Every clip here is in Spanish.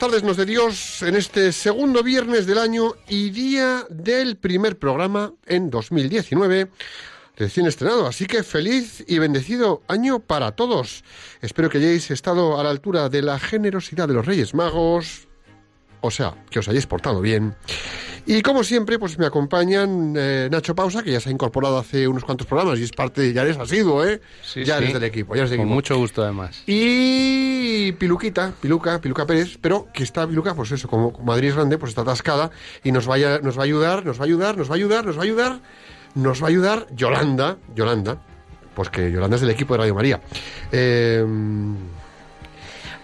tardes, nos de Dios, en este segundo viernes del año y día del primer programa en 2019, recién estrenado. Así que feliz y bendecido año para todos. Espero que hayáis estado a la altura de la generosidad de los Reyes Magos, o sea, que os hayáis portado bien. Y como siempre, pues me acompañan eh, Nacho Pausa, que ya se ha incorporado hace unos cuantos programas y es parte, ya eres asiduo, ¿eh? Sí, ya sí. eres del equipo, ya eres del Con equipo. mucho gusto, además. Y Piluquita, Piluca, Piluca Pérez, pero que está Piluca, pues eso, como Madrid es grande, pues está atascada y nos, vaya, nos va a ayudar, nos va a ayudar, nos va a ayudar, nos va a ayudar, nos va a ayudar Yolanda, Yolanda, pues que Yolanda es del equipo de Radio María. Eh,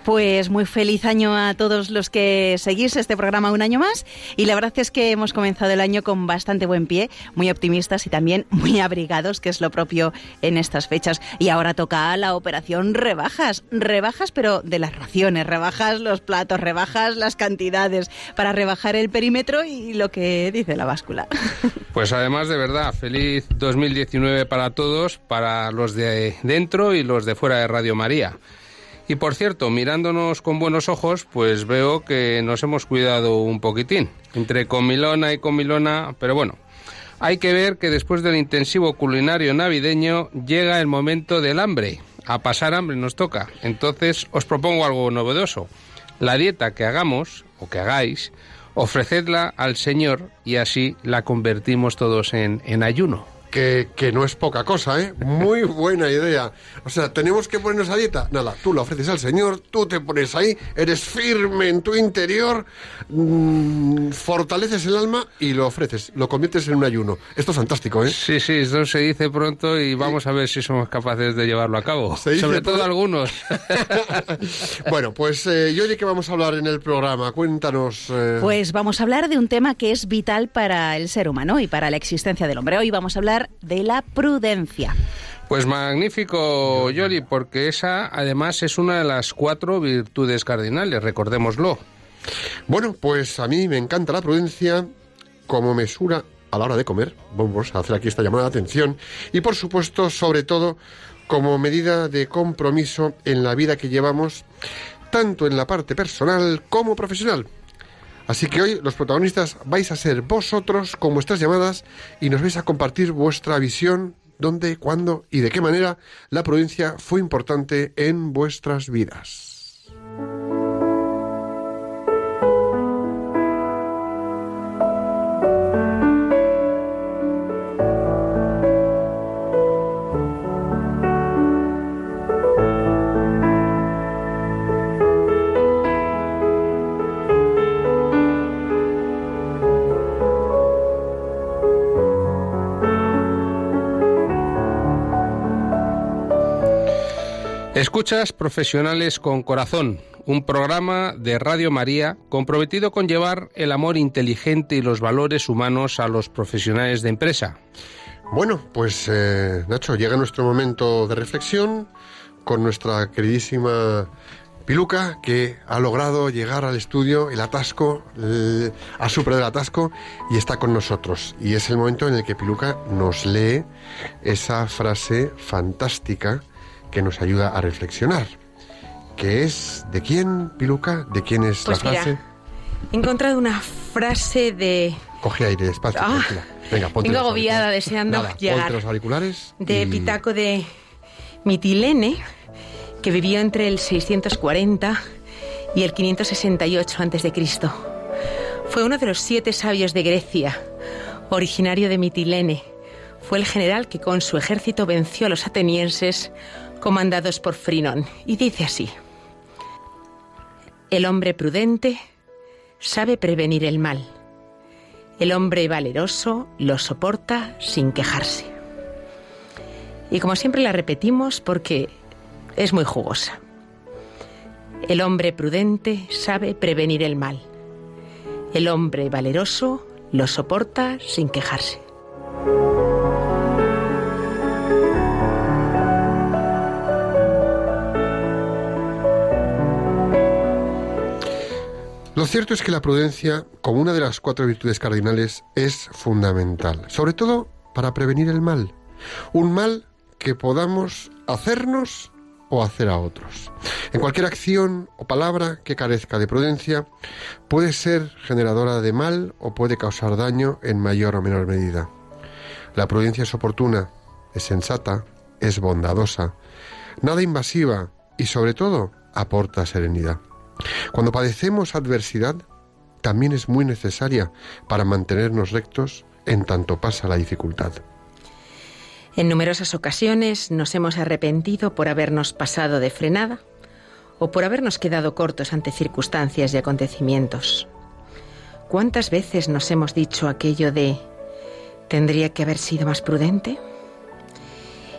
Pues muy feliz año a todos los que seguís este programa un año más y la verdad es que hemos comenzado el año con bastante buen pie, muy optimistas y también muy abrigados, que es lo propio en estas fechas. Y ahora toca la operación rebajas, rebajas pero de las raciones, rebajas los platos, rebajas las cantidades para rebajar el perímetro y lo que dice la báscula. Pues además, de verdad, feliz 2019 para todos, para los de dentro y los de fuera de Radio María. Y por cierto, mirándonos con buenos ojos, pues veo que nos hemos cuidado un poquitín, entre comilona y comilona, pero bueno, hay que ver que después del intensivo culinario navideño llega el momento del hambre. A pasar hambre nos toca. Entonces os propongo algo novedoso. La dieta que hagamos, o que hagáis, ofrecedla al Señor y así la convertimos todos en, en ayuno. Que, que no es poca cosa, ¿eh? Muy buena idea. O sea, ¿tenemos que ponernos a dieta? Nada, tú la ofreces al Señor, tú te pones ahí, eres firme en tu interior, mm, fortaleces el alma y lo ofreces, lo conviertes en un ayuno. Esto es fantástico, ¿eh? Sí, sí, eso se dice pronto y vamos a ver si somos capaces de llevarlo a cabo. Se dice Sobre todo algunos. bueno, pues, eh, ¿y hoy de qué vamos a hablar en el programa? Cuéntanos. eh, Pues vamos a hablar de un tema que es vital para el ser humano y para la existencia del hombre. Hoy vamos a hablar de la prudencia. Pues magnífico, Yoli, porque esa además es una de las cuatro virtudes cardinales, recordémoslo. Bueno, pues a mí me encanta la prudencia como mesura a la hora de comer. Vamos a hacer aquí esta llamada de atención. Y por supuesto, sobre todo, como medida de compromiso en la vida que llevamos, tanto en la parte personal como profesional. Así que hoy los protagonistas vais a ser vosotros con vuestras llamadas y nos vais a compartir vuestra visión, dónde, cuándo y de qué manera la prudencia fue importante en vuestras vidas. Escuchas Profesionales con Corazón, un programa de Radio María comprometido con llevar el amor inteligente y los valores humanos a los profesionales de empresa. Bueno, pues eh, Nacho, llega nuestro momento de reflexión con nuestra queridísima Piluca, que ha logrado llegar al estudio, el atasco, ha superado el atasco y está con nosotros. Y es el momento en el que Piluca nos lee esa frase fantástica que nos ayuda a reflexionar. Que es, ¿de quién, Piluca? ¿De quién es Pues la mira, frase? he encontrado una frase de, Coge aire despacio, Ah. Venga, ponte vengo los agobiada deseando Nada, llegar. Ponte los auriculares. de y- Pitaco de Mitilene, que vivió entre el 640 y el 568 a.C. Fue uno de los siete sabios de Grecia, originario de Mitilene. Fue el general que con su ejército venció a los atenienses comandados por Frinón. Y dice así, el hombre prudente sabe prevenir el mal. El hombre valeroso lo soporta sin quejarse. Y como siempre la repetimos porque es muy jugosa. El hombre prudente sabe prevenir el mal. El hombre valeroso lo soporta sin quejarse. Lo cierto es que la prudencia, como una de las cuatro virtudes cardinales, es fundamental, sobre todo para prevenir el mal. Un mal que podamos hacernos o hacer a otros. En cualquier acción o palabra que carezca de prudencia puede ser generadora de mal o puede causar daño en mayor o menor medida. La prudencia es oportuna, es sensata, es bondadosa, nada invasiva y sobre todo aporta serenidad. Cuando padecemos adversidad, también es muy necesaria para mantenernos rectos en tanto pasa la dificultad. En numerosas ocasiones nos hemos arrepentido por habernos pasado de frenada o por habernos quedado cortos ante circunstancias y acontecimientos. ¿Cuántas veces nos hemos dicho aquello de ¿tendría que haber sido más prudente?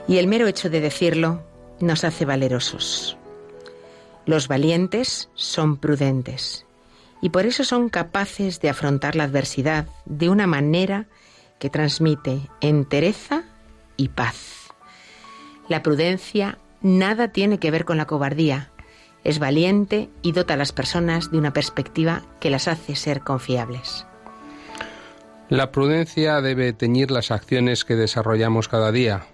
Y el mero hecho de decirlo nos hace valerosos. Los valientes son prudentes y por eso son capaces de afrontar la adversidad de una manera que transmite entereza y paz. La prudencia nada tiene que ver con la cobardía. Es valiente y dota a las personas de una perspectiva que las hace ser confiables. La prudencia debe teñir las acciones que desarrollamos cada día,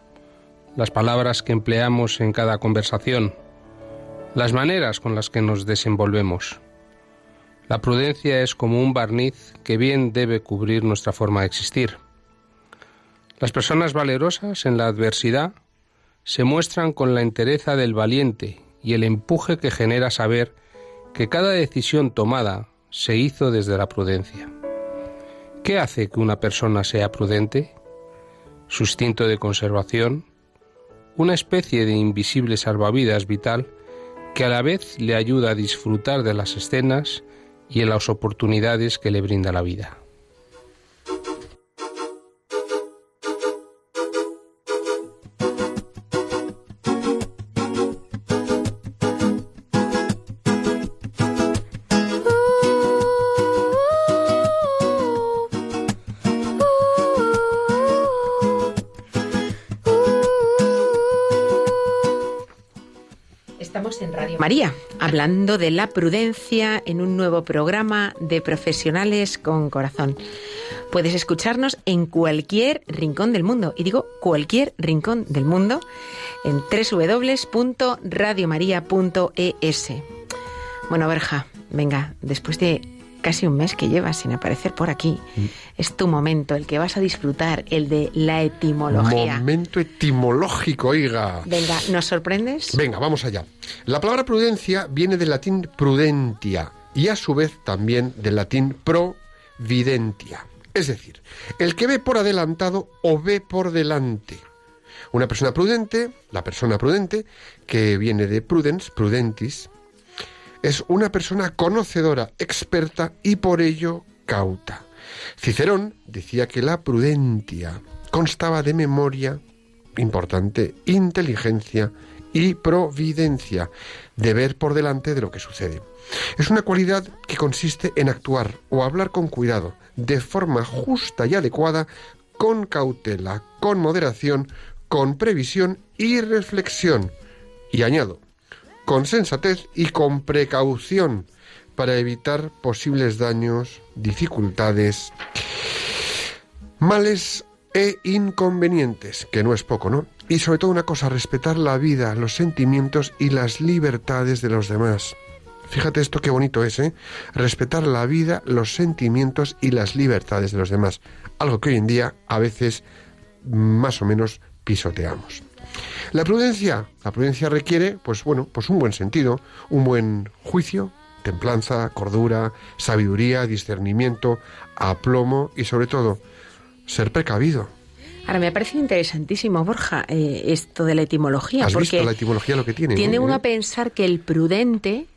las palabras que empleamos en cada conversación, las maneras con las que nos desenvolvemos. La prudencia es como un barniz que bien debe cubrir nuestra forma de existir. Las personas valerosas en la adversidad se muestran con la entereza del valiente y el empuje que genera saber que cada decisión tomada se hizo desde la prudencia. ¿Qué hace que una persona sea prudente? Su instinto de conservación, una especie de invisible salvavidas vital que a la vez le ayuda a disfrutar de las escenas y en las oportunidades que le brinda la vida. Hablando de la prudencia en un nuevo programa de profesionales con corazón. Puedes escucharnos en cualquier rincón del mundo, y digo cualquier rincón del mundo, en www.radiomaria.es. Bueno, Berja, venga, después de casi un mes que llevas sin aparecer por aquí. Mm. Es tu momento, el que vas a disfrutar, el de la etimología. Momento etimológico, oiga. Venga, ¿nos sorprendes? Venga, vamos allá. La palabra prudencia viene del latín prudentia y a su vez también del latín providentia. Es decir, el que ve por adelantado o ve por delante. Una persona prudente, la persona prudente, que viene de prudens, prudentis, es una persona conocedora, experta y por ello cauta. Cicerón decía que la prudencia constaba de memoria, importante, inteligencia y providencia, de ver por delante de lo que sucede. Es una cualidad que consiste en actuar o hablar con cuidado, de forma justa y adecuada, con cautela, con moderación, con previsión y reflexión. Y añado, con sensatez y con precaución para evitar posibles daños, dificultades, males e inconvenientes, que no es poco, ¿no? Y sobre todo una cosa, respetar la vida, los sentimientos y las libertades de los demás. Fíjate esto qué bonito es, ¿eh? Respetar la vida, los sentimientos y las libertades de los demás. Algo que hoy en día a veces más o menos pisoteamos. La prudencia, la prudencia requiere, pues bueno, pues un buen sentido, un buen juicio, templanza, cordura, sabiduría, discernimiento, aplomo y sobre todo ser precavido. Ahora, me ha parecido interesantísimo, Borja, eh, esto de la etimología. ¿Has porque visto la etimología lo que tiene? Tiene no? uno a pensar que el prudente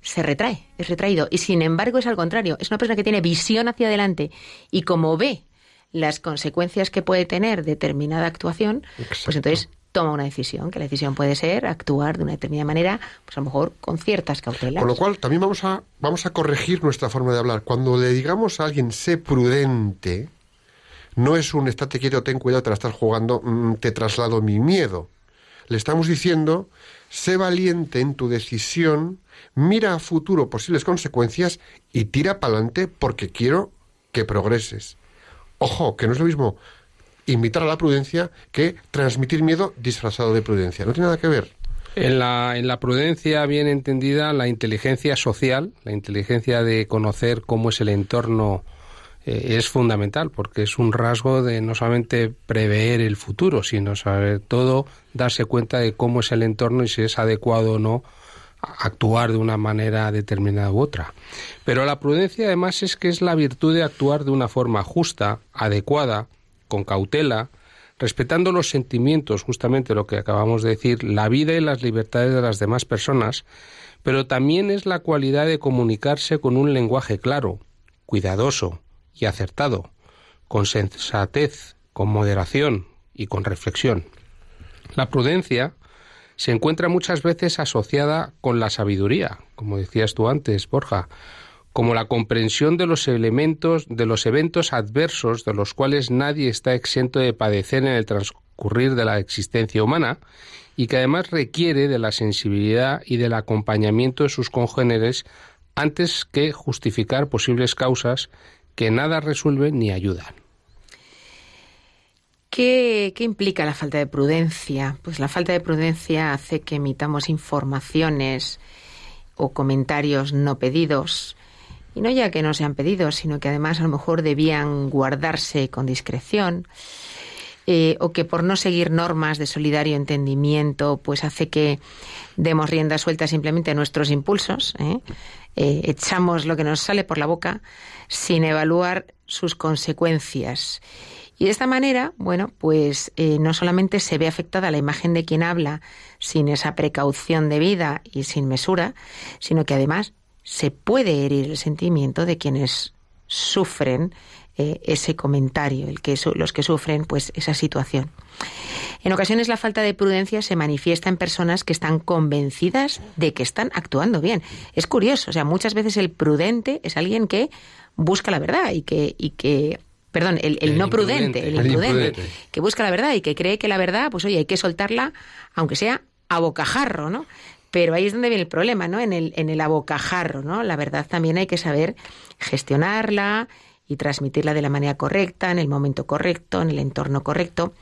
se retrae, es retraído. Y sin embargo es al contrario, es una persona que tiene visión hacia adelante y como ve las consecuencias que puede tener determinada actuación, Exacto. pues entonces toma una decisión, que la decisión puede ser actuar de una determinada manera, pues a lo mejor con ciertas cautelas. Con lo cual, también vamos a, vamos a corregir nuestra forma de hablar. Cuando le digamos a alguien sé prudente, no es un estate quieto, ten cuidado, te la estás jugando, mm, te traslado mi miedo. Le estamos diciendo, sé valiente en tu decisión, mira a futuro posibles consecuencias y tira para adelante porque quiero que progreses. Ojo, que no es lo mismo invitar a la prudencia que transmitir miedo disfrazado de prudencia. No tiene nada que ver. En la, en la prudencia bien entendida, la inteligencia social, la inteligencia de conocer cómo es el entorno, eh, es fundamental, porque es un rasgo de no solamente prever el futuro, sino sobre todo darse cuenta de cómo es el entorno y si es adecuado o no actuar de una manera determinada u otra. Pero la prudencia además es que es la virtud de actuar de una forma justa, adecuada, con cautela, respetando los sentimientos, justamente lo que acabamos de decir, la vida y las libertades de las demás personas, pero también es la cualidad de comunicarse con un lenguaje claro, cuidadoso y acertado, con sensatez, con moderación y con reflexión. La prudencia se encuentra muchas veces asociada con la sabiduría, como decías tú antes, Borja, como la comprensión de los elementos, de los eventos adversos de los cuales nadie está exento de padecer en el transcurrir de la existencia humana y que además requiere de la sensibilidad y del acompañamiento de sus congéneres antes que justificar posibles causas que nada resuelven ni ayudan. ¿Qué, ¿Qué implica la falta de prudencia? Pues la falta de prudencia hace que emitamos informaciones o comentarios no pedidos. Y no ya que no sean pedidos, sino que además a lo mejor debían guardarse con discreción. eh, o que por no seguir normas de solidario entendimiento, pues hace que demos rienda suelta simplemente a nuestros impulsos, ¿eh? Eh, echamos lo que nos sale por la boca sin evaluar sus consecuencias. Y de esta manera, bueno, pues no solamente se ve afectada la imagen de quien habla sin esa precaución debida y sin mesura, sino que además se puede herir el sentimiento de quienes sufren eh, ese comentario, el que su- los que sufren pues esa situación. En ocasiones la falta de prudencia se manifiesta en personas que están convencidas de que están actuando bien. Es curioso, o sea, muchas veces el prudente es alguien que busca la verdad y que, y que perdón, el, el El no prudente, el El imprudente, imprudente. que busca la verdad y que cree que la verdad, pues oye, hay que soltarla, aunque sea a bocajarro, ¿no? Pero ahí es donde viene el problema, ¿no? En el, en el abocajarro, ¿no? La verdad también hay que saber gestionarla y transmitirla de la manera correcta, en el momento correcto, en el entorno correcto.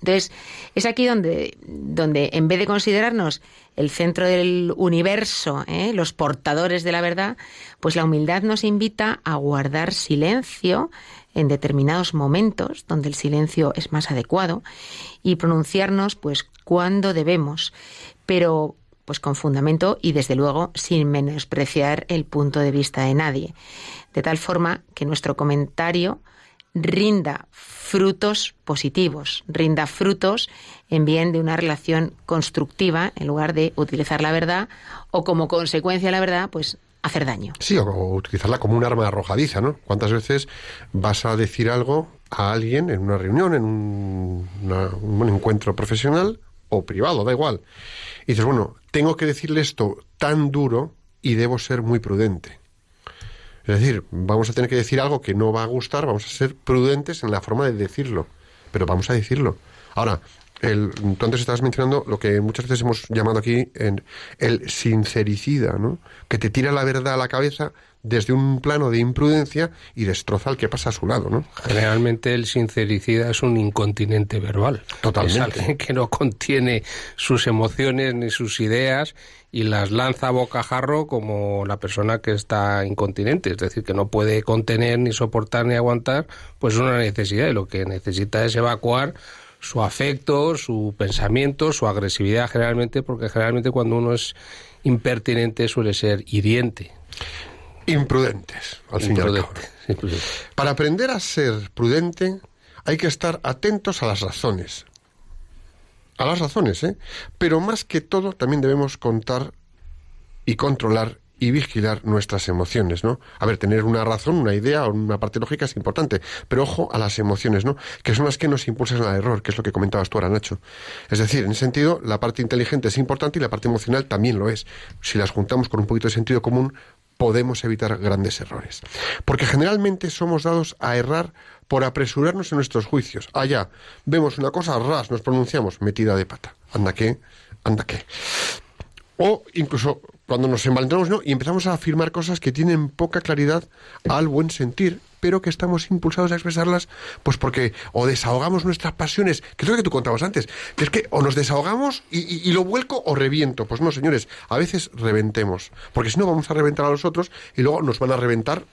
Entonces, es aquí donde, donde en vez de considerarnos el centro del universo, ¿eh? los portadores de la verdad, pues la humildad nos invita a guardar silencio en determinados momentos donde el silencio es más adecuado y pronunciarnos pues cuando debemos, pero pues con fundamento y desde luego sin menospreciar el punto de vista de nadie, de tal forma que nuestro comentario rinda frutos positivos, rinda frutos en bien de una relación constructiva en lugar de utilizar la verdad o como consecuencia de la verdad, pues hacer daño. Sí, o, utilizarla como un arma arrojadiza, ¿no? ¿Cuántas veces vas a decir algo a alguien en una reunión, en un encuentro profesional o privado, da igual? Y dices, bueno, tengo que decirle esto tan duro y debo ser muy prudente. Es decir, vamos a tener que decir algo que no va a gustar, vamos a ser prudentes en la forma de decirlo, pero vamos a decirlo. Ahora, el, tú antes estabas mencionando lo que muchas veces hemos llamado aquí en el sincericida, ¿no? Que te tira la verdad a la cabeza desde un plano de imprudencia y destroza al que pasa a su lado, ¿no? Generalmente el sincericida es un incontinente verbal. Totalmente. Es alguien que no contiene sus emociones ni sus ideas y las lanza a bocajarro como la persona que está incontinente, es decir, que no puede contener ni soportar ni aguantar, pues una necesidad y lo que necesita es evacuar su afecto, su pensamiento, su agresividad generalmente, porque generalmente cuando uno es impertinente suele ser hiriente. Imprudentes, al fin y al cabo. Para aprender a ser prudente hay que estar atentos a las razones. A las razones, ¿eh? Pero más que todo también debemos contar y controlar y vigilar nuestras emociones, ¿no? A ver, tener una razón, una idea o una parte lógica es importante, pero ojo a las emociones, ¿no? Que son las que nos impulsan al error, que es lo que comentabas tú ahora, Nacho. Es decir, en ese sentido, la parte inteligente es importante y la parte emocional también lo es. Si las juntamos con un poquito de sentido común, podemos evitar grandes errores. Porque generalmente somos dados a errar por apresurarnos en nuestros juicios. Allá, vemos una cosa, ras, nos pronunciamos, metida de pata. Anda que, anda que. O incluso cuando nos envalentonamos ¿no? y empezamos a afirmar cosas que tienen poca claridad al buen sentir, pero que estamos impulsados a expresarlas, pues porque o desahogamos nuestras pasiones, que es lo que tú contabas antes, es que o nos desahogamos y- y lo vuelco o reviento. Pues no, señores, a veces reventemos, porque si no vamos a reventar a los otros y luego nos van a reventar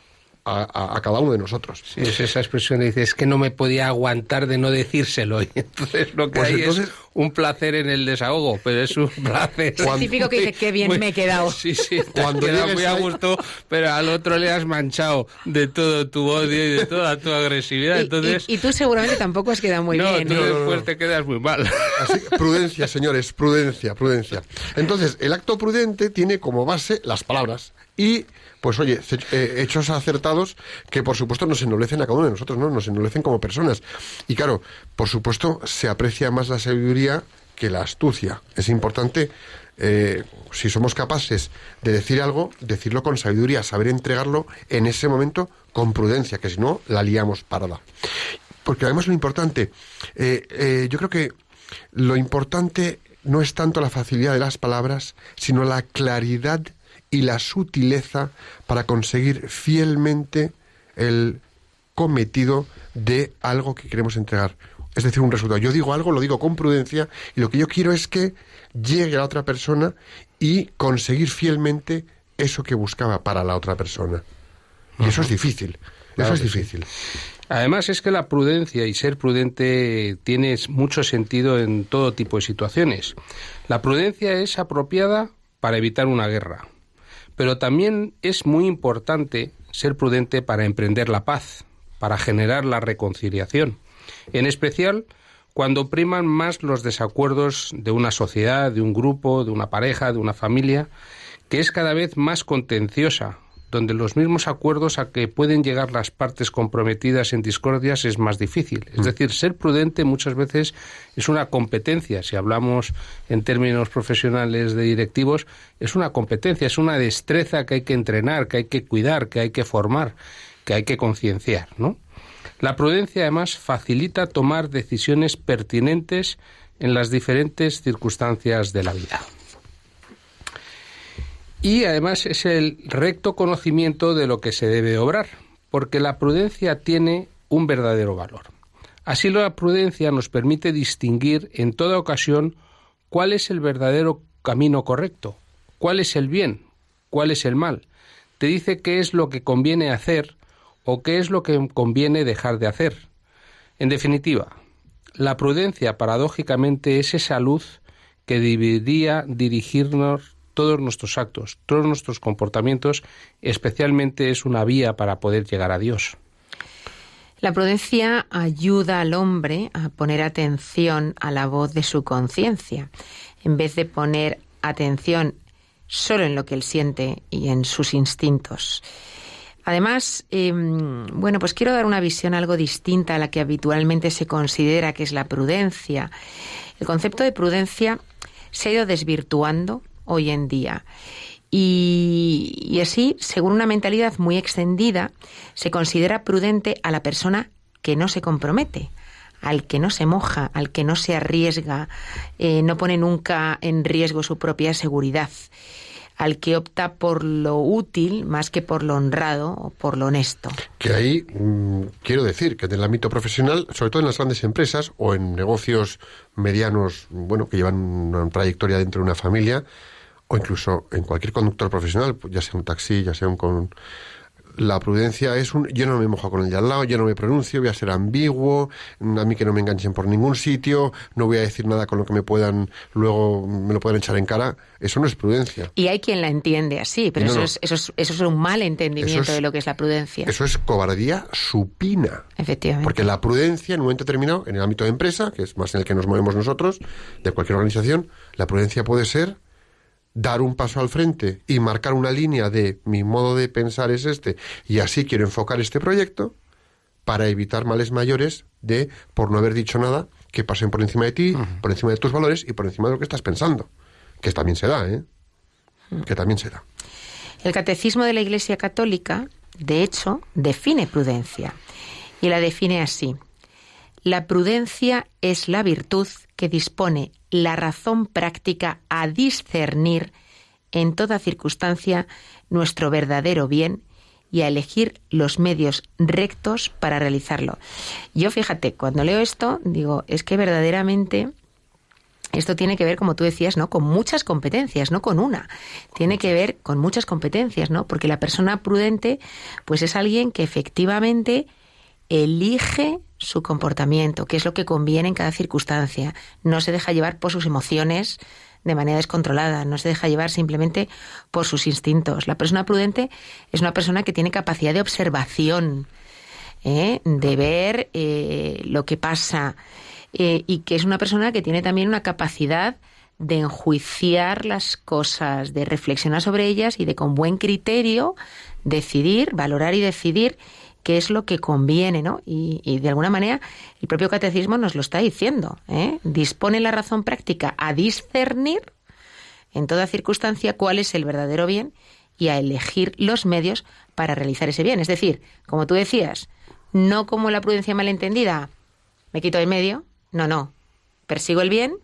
a, a- a cada uno de nosotros. Sí, es esa expresión de dice, es que no me podía aguantar de no decírselo. Y entonces lo que Pues hay entonces- es un placer en el desahogo, pero es un placer. Es el típico que dice, qué bien Muy- me he quedado. Sí, sí, te Cuando llegues muy a gusto, pero al otro le has manchado de todo tu odio y de toda tu agresividad. Y- Entonces, y, y tú seguramente tampoco has quedado muy no, bien. tú ¿eh? después te quedas muy mal. Así, prudencia, señores, prudencia, prudencia. Entonces, el acto prudente tiene como base las palabras y, pues oye, eh, hechos acertados que, por supuesto, nos ennoblecen a cada uno de nosotros, ¿no? Nos ennoblecen como personas. Y claro, por supuesto, se aprecia más la sabiduría que la astucia. Es importante, eh, si somos capaces de decir algo, decirlo con sabiduría, saber entregarlo en ese momento con prudencia, que si no, la liamos parada. Porque además lo importante, eh, yo creo que lo importante no es tanto la facilidad de las palabras, sino la claridad y la sutileza para conseguir fielmente el cometido de algo que queremos entregar. Es decir, un resultado. Yo digo algo, lo digo con prudencia, y lo que yo quiero es que llegue a la otra persona y conseguir fielmente eso que buscaba para la otra persona. Y eso es difícil. Claro eso es sí. difícil. Además es que la prudencia y ser prudente tiene mucho sentido en todo tipo de situaciones. La prudencia es apropiada para evitar una guerra, pero también es muy importante ser prudente para emprender la paz, para generar la reconciliación, en especial cuando priman más los desacuerdos de una sociedad, de un grupo, de una pareja, de una familia, que es cada vez más contenciosa, donde los mismos acuerdos a que pueden llegar las partes comprometidas en discordias es más difícil. Es decir, ser prudente muchas veces es una competencia, si hablamos en términos profesionales de directivos, es una competencia, es una destreza que hay que entrenar, que hay que cuidar, que hay que formar, que hay que concienciar, ¿no? La prudencia además facilita tomar decisiones pertinentes en las diferentes circunstancias de la vida. Y además es el recto conocimiento de lo que se debe obrar, porque la prudencia tiene un verdadero valor. Así la prudencia nos permite distinguir en toda ocasión cuál es el verdadero camino correcto, cuál es el bien, cuál es el mal. Te dice qué es lo que conviene hacer o qué es lo que conviene dejar de hacer. En definitiva, la prudencia paradójicamente es esa luz que debería dirigirnos todos nuestros actos, todos nuestros comportamientos, especialmente es una vía para poder llegar a Dios. La prudencia ayuda al hombre a poner atención a la voz de su conciencia, en vez de poner atención solo en lo que él siente y en sus instintos. Además, eh, bueno, pues quiero dar una visión algo distinta a la que habitualmente se considera que es la prudencia. El concepto de prudencia se ha ido desvirtuando hoy en día. Y, así, según una mentalidad muy extendida, se considera prudente a la persona que no se compromete, al que no se moja, al que no se arriesga, eh, no pone nunca en riesgo su propia seguridad, al que opta por lo útil más que por lo honrado o por lo honesto. Que ahí mmm, quiero decir que en el ámbito profesional, sobre todo en las grandes empresas o en negocios medianos, bueno, que llevan una trayectoria dentro de una familia, o incluso en cualquier conductor profesional, ya sea un taxi, ya sea un con La prudencia es un yo no me mojo con el de al lado, yo no me pronuncio, voy a ser ambiguo, a mí que no me enganchen por ningún sitio, no voy a decir nada con lo que me puedan luego me lo puedan echar en cara. Eso no es prudencia. Y hay quien la entiende así, pero No, eso, no. Es, eso, es, eso es un mal entendimiento es- de lo que es la prudencia. Eso es cobardía supina. Efectivamente. Porque la prudencia en un momento determinado, en el ámbito de empresa, que es más en el que nos movemos nosotros, de cualquier organización, la prudencia puede ser dar un paso al frente y marcar una línea de mi modo de pensar es este y así quiero enfocar este proyecto para evitar males mayores de, por no haber dicho nada, que pasen por encima de ti, por encima de tus valores y por encima de lo que estás pensando. Que también se da, ¿eh? Que también se da. El Catecismo de la Iglesia Católica, de hecho, define prudencia. Y la define así. La prudencia es la virtud que dispone la razón práctica a discernir en toda circunstancia nuestro verdadero bien y a elegir los medios rectos para realizarlo. Yo fíjate, cuando leo esto, digo, es que verdaderamente esto tiene que ver, como tú decías, ¿no? Con muchas competencias, no con una. Tiene que ver con muchas competencias, ¿no? Porque la persona prudente, pues es alguien que efectivamente elige su comportamiento, que es lo que conviene en cada circunstancia. No se deja llevar por sus emociones de manera descontrolada, no se deja llevar simplemente por sus instintos. La persona prudente es una persona que tiene capacidad de observación, ¿eh? de ver eh, lo que pasa eh, y que es una persona que tiene también una capacidad de enjuiciar las cosas, de reflexionar sobre ellas y de con buen criterio decidir, valorar y decidir qué es lo que conviene, ¿no? Y, de alguna manera el propio catecismo nos lo está diciendo. ¿eh? Dispone la razón práctica a discernir en toda circunstancia cuál es el verdadero bien y a elegir los medios para realizar ese bien. Es decir, como tú decías, no como la prudencia malentendida, me quito de medio, no, no, persigo el bien,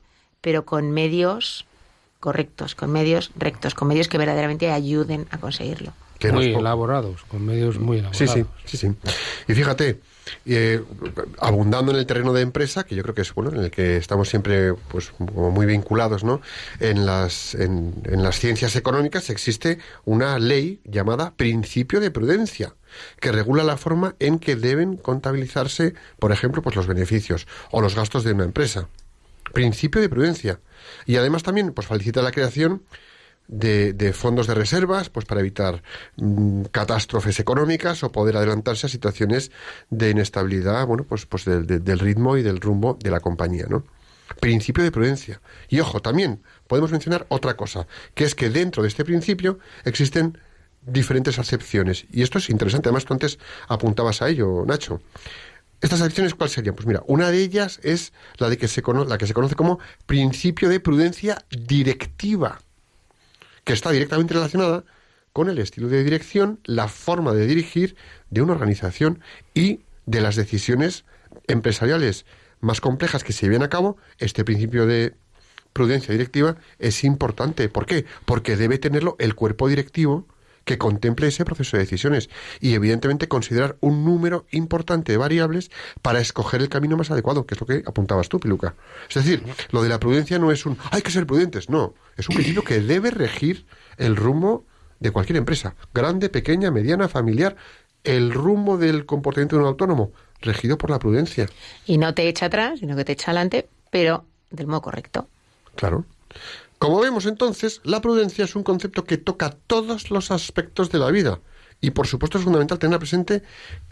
pero con medios correctos, con medios rectos, con medios que verdaderamente ayuden a conseguirlo. Que muy elaborados, con medios muy Sí, elaborados. sí, sí, sí. Y fíjate, eh, abundando en el terreno de empresa, que yo creo que es bueno, en el que estamos siempre pues como muy vinculados, ¿no? En las, en, en las ciencias económicas existe una ley llamada principio de prudencia que regula la forma en que deben contabilizarse, por ejemplo, pues los beneficios o los gastos de una empresa. Principio de prudencia. Y además también pues facilita la creación de, fondos de reservas, pues para evitar mm, catástrofes económicas o poder adelantarse a situaciones de inestabilidad, bueno, pues, pues del- ritmo y del rumbo de la compañía, ¿no? Principio de prudencia. Y ojo, también podemos mencionar otra cosa, que es que dentro de este principio existen diferentes acepciones. Y esto es interesante, además tú antes apuntabas a ello, Nacho. ¿Estas acciones cuáles serían? Pues mira, una de ellas es la, de que se cono- la que se conoce como principio de prudencia directiva, que está directamente relacionada con el estilo de dirección, la forma de dirigir de una organización y de las decisiones empresariales más complejas que se lleven a cabo. Este principio de prudencia directiva es importante. ¿Por qué? Porque debe tenerlo el cuerpo directivo que contemple ese proceso de decisiones y evidentemente considerar un número importante de variables para escoger el camino más adecuado, que es lo que apuntabas tú, Piluca. Es decir, lo de la prudencia no es un hay que ser prudentes, no, es un principio que debe regir el rumbo de cualquier empresa, grande, pequeña, mediana, familiar, el rumbo del comportamiento de un autónomo, regido por la prudencia. Y no te echa atrás, sino que te echa adelante, pero del modo correcto. Claro. Como vemos entonces, la prudencia es un concepto que toca todos los aspectos de la vida. Y por supuesto es fundamental tenerla presente,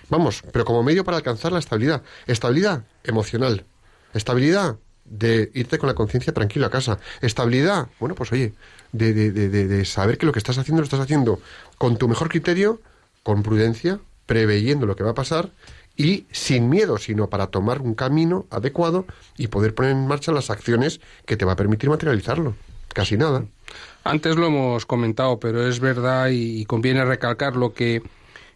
vamos, pero como medio para alcanzar la estabilidad. Estabilidad emocional. Estabilidad de irte con la conciencia tranquila a casa. Estabilidad, bueno, pues oye, de, de, saber que lo que estás haciendo lo estás haciendo con tu mejor criterio, con prudencia, preveyendo lo que va a pasar y sin miedo, sino para tomar un camino adecuado y poder poner en marcha las acciones que te va a permitir materializarlo. Casi nada. Antes lo hemos comentado, pero es verdad y, conviene recalcar lo que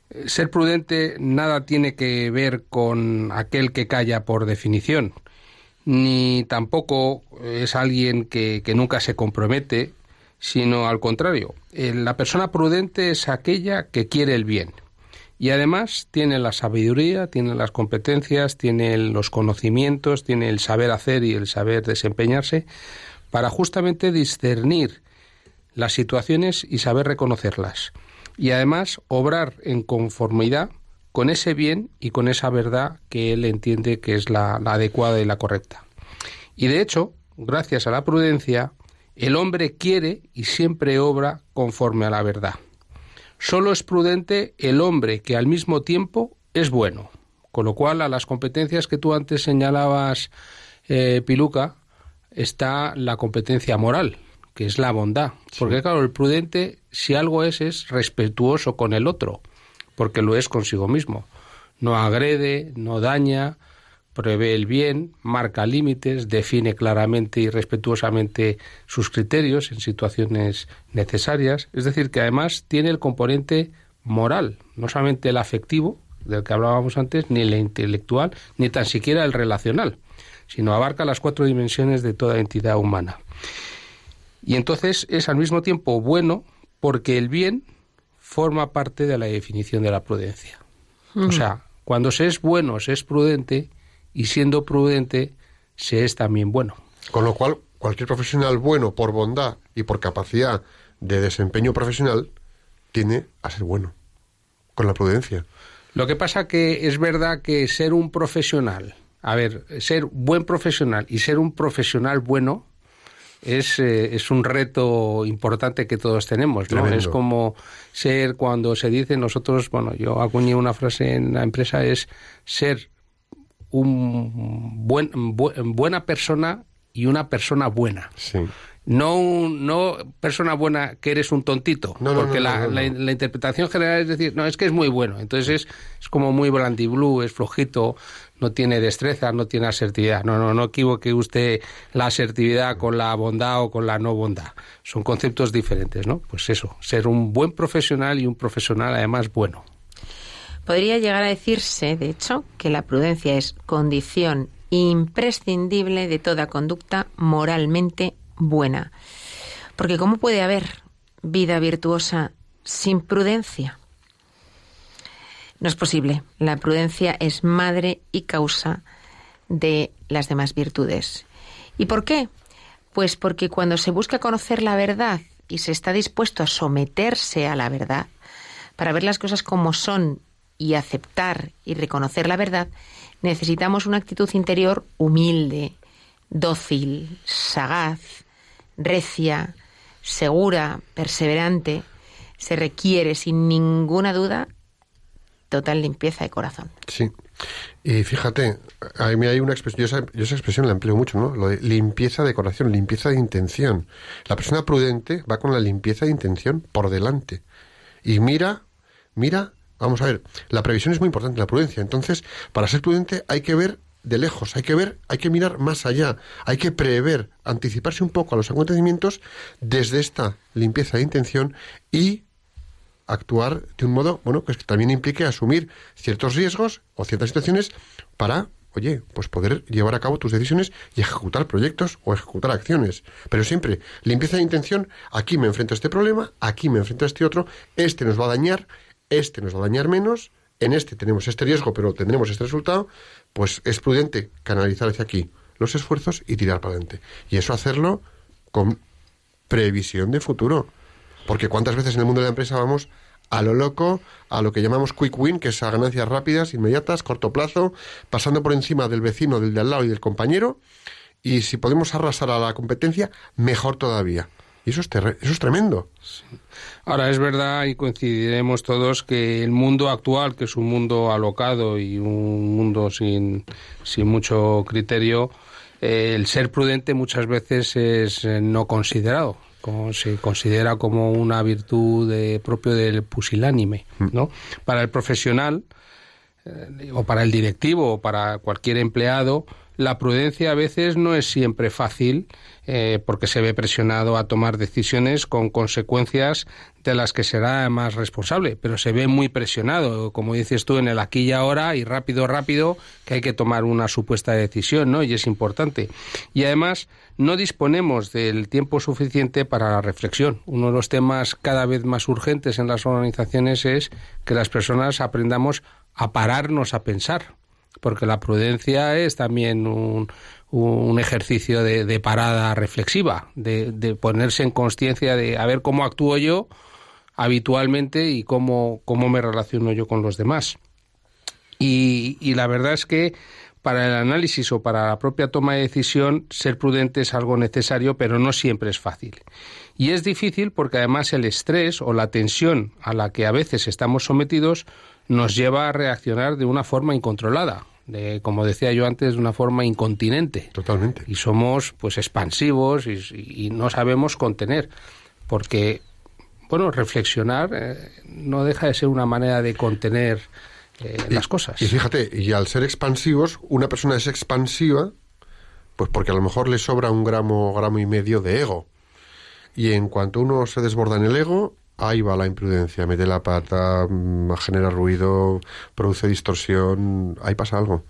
eh, ser prudente nada tiene que ver con aquel que calla por definición, ni tampoco es alguien que, que nunca se compromete, sino al contrario. Eh, La persona prudente es aquella que quiere el bien. Y además tiene la sabiduría, tiene las competencias, tiene los conocimientos, tiene el saber hacer y el saber desempeñarse para justamente discernir las situaciones y saber reconocerlas. y además obrar en conformidad con ese bien y con esa verdad que él entiende que es la, adecuada y la correcta. Y de hecho, gracias a la prudencia, el hombre quiere y siempre obra conforme a la verdad. Solo es prudente el hombre que al mismo tiempo es bueno. Con lo cual, a las competencias que tú antes señalabas, eh, Piluca, está la competencia moral, que es la bondad. Porque, claro, el prudente, si algo es, es respetuoso con el otro, porque lo es consigo mismo. No agrede, no daña, prevé el bien, marca límites, define claramente y respetuosamente sus criterios en situaciones necesarias. Es decir, que además tiene el componente moral, no solamente el afectivo, del que hablábamos antes, ni el intelectual, ni tan siquiera el relacional, sino abarca las cuatro dimensiones de toda entidad humana. Y entonces es al mismo tiempo bueno porque el bien forma parte de la definición de la prudencia. O sea, cuando se es bueno, se es prudente, y siendo prudente, se es también bueno. Con lo cual, cualquier profesional bueno por bondad y por capacidad de desempeño profesional tiene a ser bueno, con la prudencia. Lo que pasa que es verdad que ser un profesional, a ver, ser buen profesional y ser un profesional bueno es, eh, es un reto importante que todos tenemos, ¿no? Tremendo. Es como ser cuando se dice nosotros, bueno, yo acuñé una frase en la empresa es ser un buen, bu- buena persona y una persona buena. Sí. No, un- no persona buena que eres un tontito, No, porque no, la, no, no, la- no. la interpretación general es decir, no, es que es muy bueno, entonces es, es como muy blandiblue, es flojito, no tiene destreza, no tiene asertividad. No, no, no equivoque usted la asertividad con la bondad o con la no bondad. Son conceptos diferentes, ¿no? Pues eso, ser un buen profesional y un profesional además bueno. Podría llegar a decirse, de hecho, que la prudencia es condición imprescindible de toda conducta moralmente buena. Porque ¿cómo puede haber vida virtuosa sin prudencia? No es posible. La prudencia es madre y causa de las demás virtudes. ¿Y por qué? Pues porque cuando se busca conocer la verdad y se está dispuesto a someterse a la verdad, para ver las cosas como son y aceptar y reconocer la verdad, necesitamos una actitud interior humilde, dócil, sagaz, recia, segura, perseverante. Se requiere, sin ninguna duda, total limpieza de corazón. Sí. Y fíjate, a mí hay una expresión, yo esa, esa expresión la empleo mucho, ¿no? Lo de limpieza de corazón, limpieza de intención. La persona prudente va con la limpieza de intención por delante. Y mira, mira, vamos a ver, la previsión es muy importante, la prudencia. Entonces, para ser prudente hay que ver de lejos, hay que ver, hay que mirar más allá, hay que prever, anticiparse un poco a los acontecimientos desde esta limpieza de intención y actuar de un modo, bueno, que también implique asumir ciertos riesgos o ciertas situaciones para, oye, pues poder llevar a cabo tus decisiones y ejecutar proyectos o ejecutar acciones. Pero siempre, limpieza de intención, aquí me enfrento a este problema, aquí me enfrento a este otro, este nos va a dañar, este nos va a dañar menos, en este tenemos este riesgo, pero tendremos este resultado, pues es prudente canalizar hacia aquí los esfuerzos y tirar para adelante. Y eso hacerlo con previsión de futuro. Porque cuántas veces en el mundo de la empresa vamos a lo loco, a lo que llamamos quick win, que es a ganancias rápidas, inmediatas, corto plazo, pasando por encima del vecino, del de al lado y del compañero, y si podemos arrasar a la competencia, mejor todavía. Y eso es, eso es tremendo. Ahora es verdad y coincidiremos todos que el mundo actual, que es un mundo alocado y un mundo sin, sin mucho criterio, eh, el ser prudente muchas veces es eh, no considerado. Como se considera como una virtud de- propio del pusilánime, ¿no? Para el profesional eh, o para el directivo o para cualquier empleado, la prudencia a veces no es siempre fácil eh, porque se ve presionado a tomar decisiones con consecuencias de las que será más responsable, pero se ve muy presionado, como dices tú, en el aquí y ahora y rápido, rápido, que hay que tomar una supuesta decisión, ¿no? Y es importante. Y además, no disponemos del tiempo suficiente para la reflexión. Uno de los temas cada vez más urgentes en las organizaciones es que las personas aprendamos a pararnos a pensar, porque la prudencia es también un, un ejercicio de, parada reflexiva, de, ponerse en conciencia de a ver cómo actúo yo habitualmente y cómo, cómo me relaciono yo con los demás. Y la verdad es que para el análisis o para la propia toma de decisión, ser prudente es algo necesario, pero no siempre es fácil. Y es difícil porque además el estrés o la tensión a la que a veces estamos sometidos nos lleva a reaccionar de una forma incontrolada, de, como decía yo antes, de una forma incontinente. Totalmente. Y somos pues expansivos y, y no sabemos contener, porque bueno, reflexionar eh, no deja de ser una manera de contener eh, las cosas. Y fíjate, y al ser expansivos, una persona es expansiva, pues porque a lo mejor le sobra un gramo, gramo y medio de ego. Y en cuanto uno se desborda en el ego, ahí va la imprudencia, mete la pata, mm, genera ruido, produce distorsión, ahí pasa algo.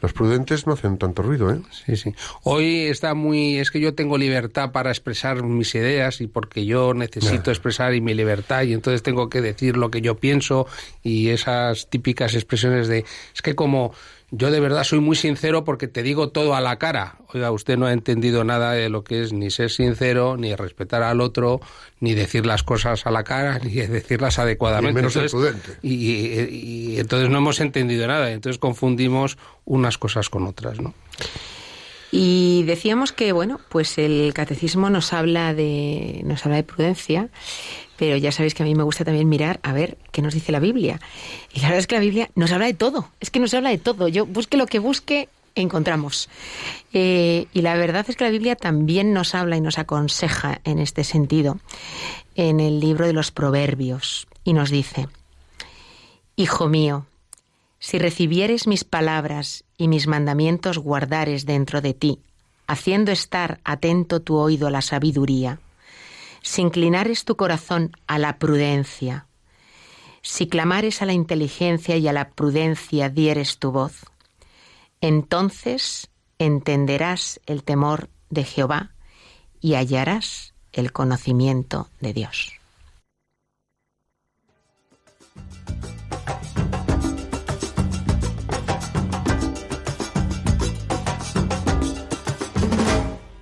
Los prudentes no hacen tanto ruido, ¿eh? Sí, sí. Hoy está muy... Es que yo tengo libertad para expresar mis ideas y porque yo necesito expresar y mi libertad y entonces tengo que decir lo que yo pienso y esas típicas expresiones de... Es que como yo de verdad soy muy sincero porque te digo todo a la cara. Oiga, usted no ha entendido nada de lo que es ni ser sincero, ni respetar al otro, ni decir las cosas a la cara, ni decirlas adecuadamente. Y menos Entonces, prudente. y, y- y entonces no hemos entendido nada. Entonces confundimos unas cosas con otras, ¿no? Y decíamos que, bueno, pues el catecismo nos habla de, nos habla de prudencia, pero ya sabéis que a mí me gusta también mirar a ver qué nos dice la Biblia. Y la verdad es que la Biblia nos habla de todo, es que nos habla de todo. Yo busque lo que busque, encontramos. Eh, y la verdad es que la Biblia también nos habla y nos aconseja en este sentido, en el libro de los Proverbios, y nos dice, Hijo mío, si recibieres mis palabras y mis mandamientos guardares dentro de ti, haciendo estar atento tu oído a la sabiduría, si inclinares tu corazón a la prudencia, si clamares a la inteligencia y a la prudencia dieres tu voz, entonces entenderás el temor de Jehová y hallarás el conocimiento de Dios.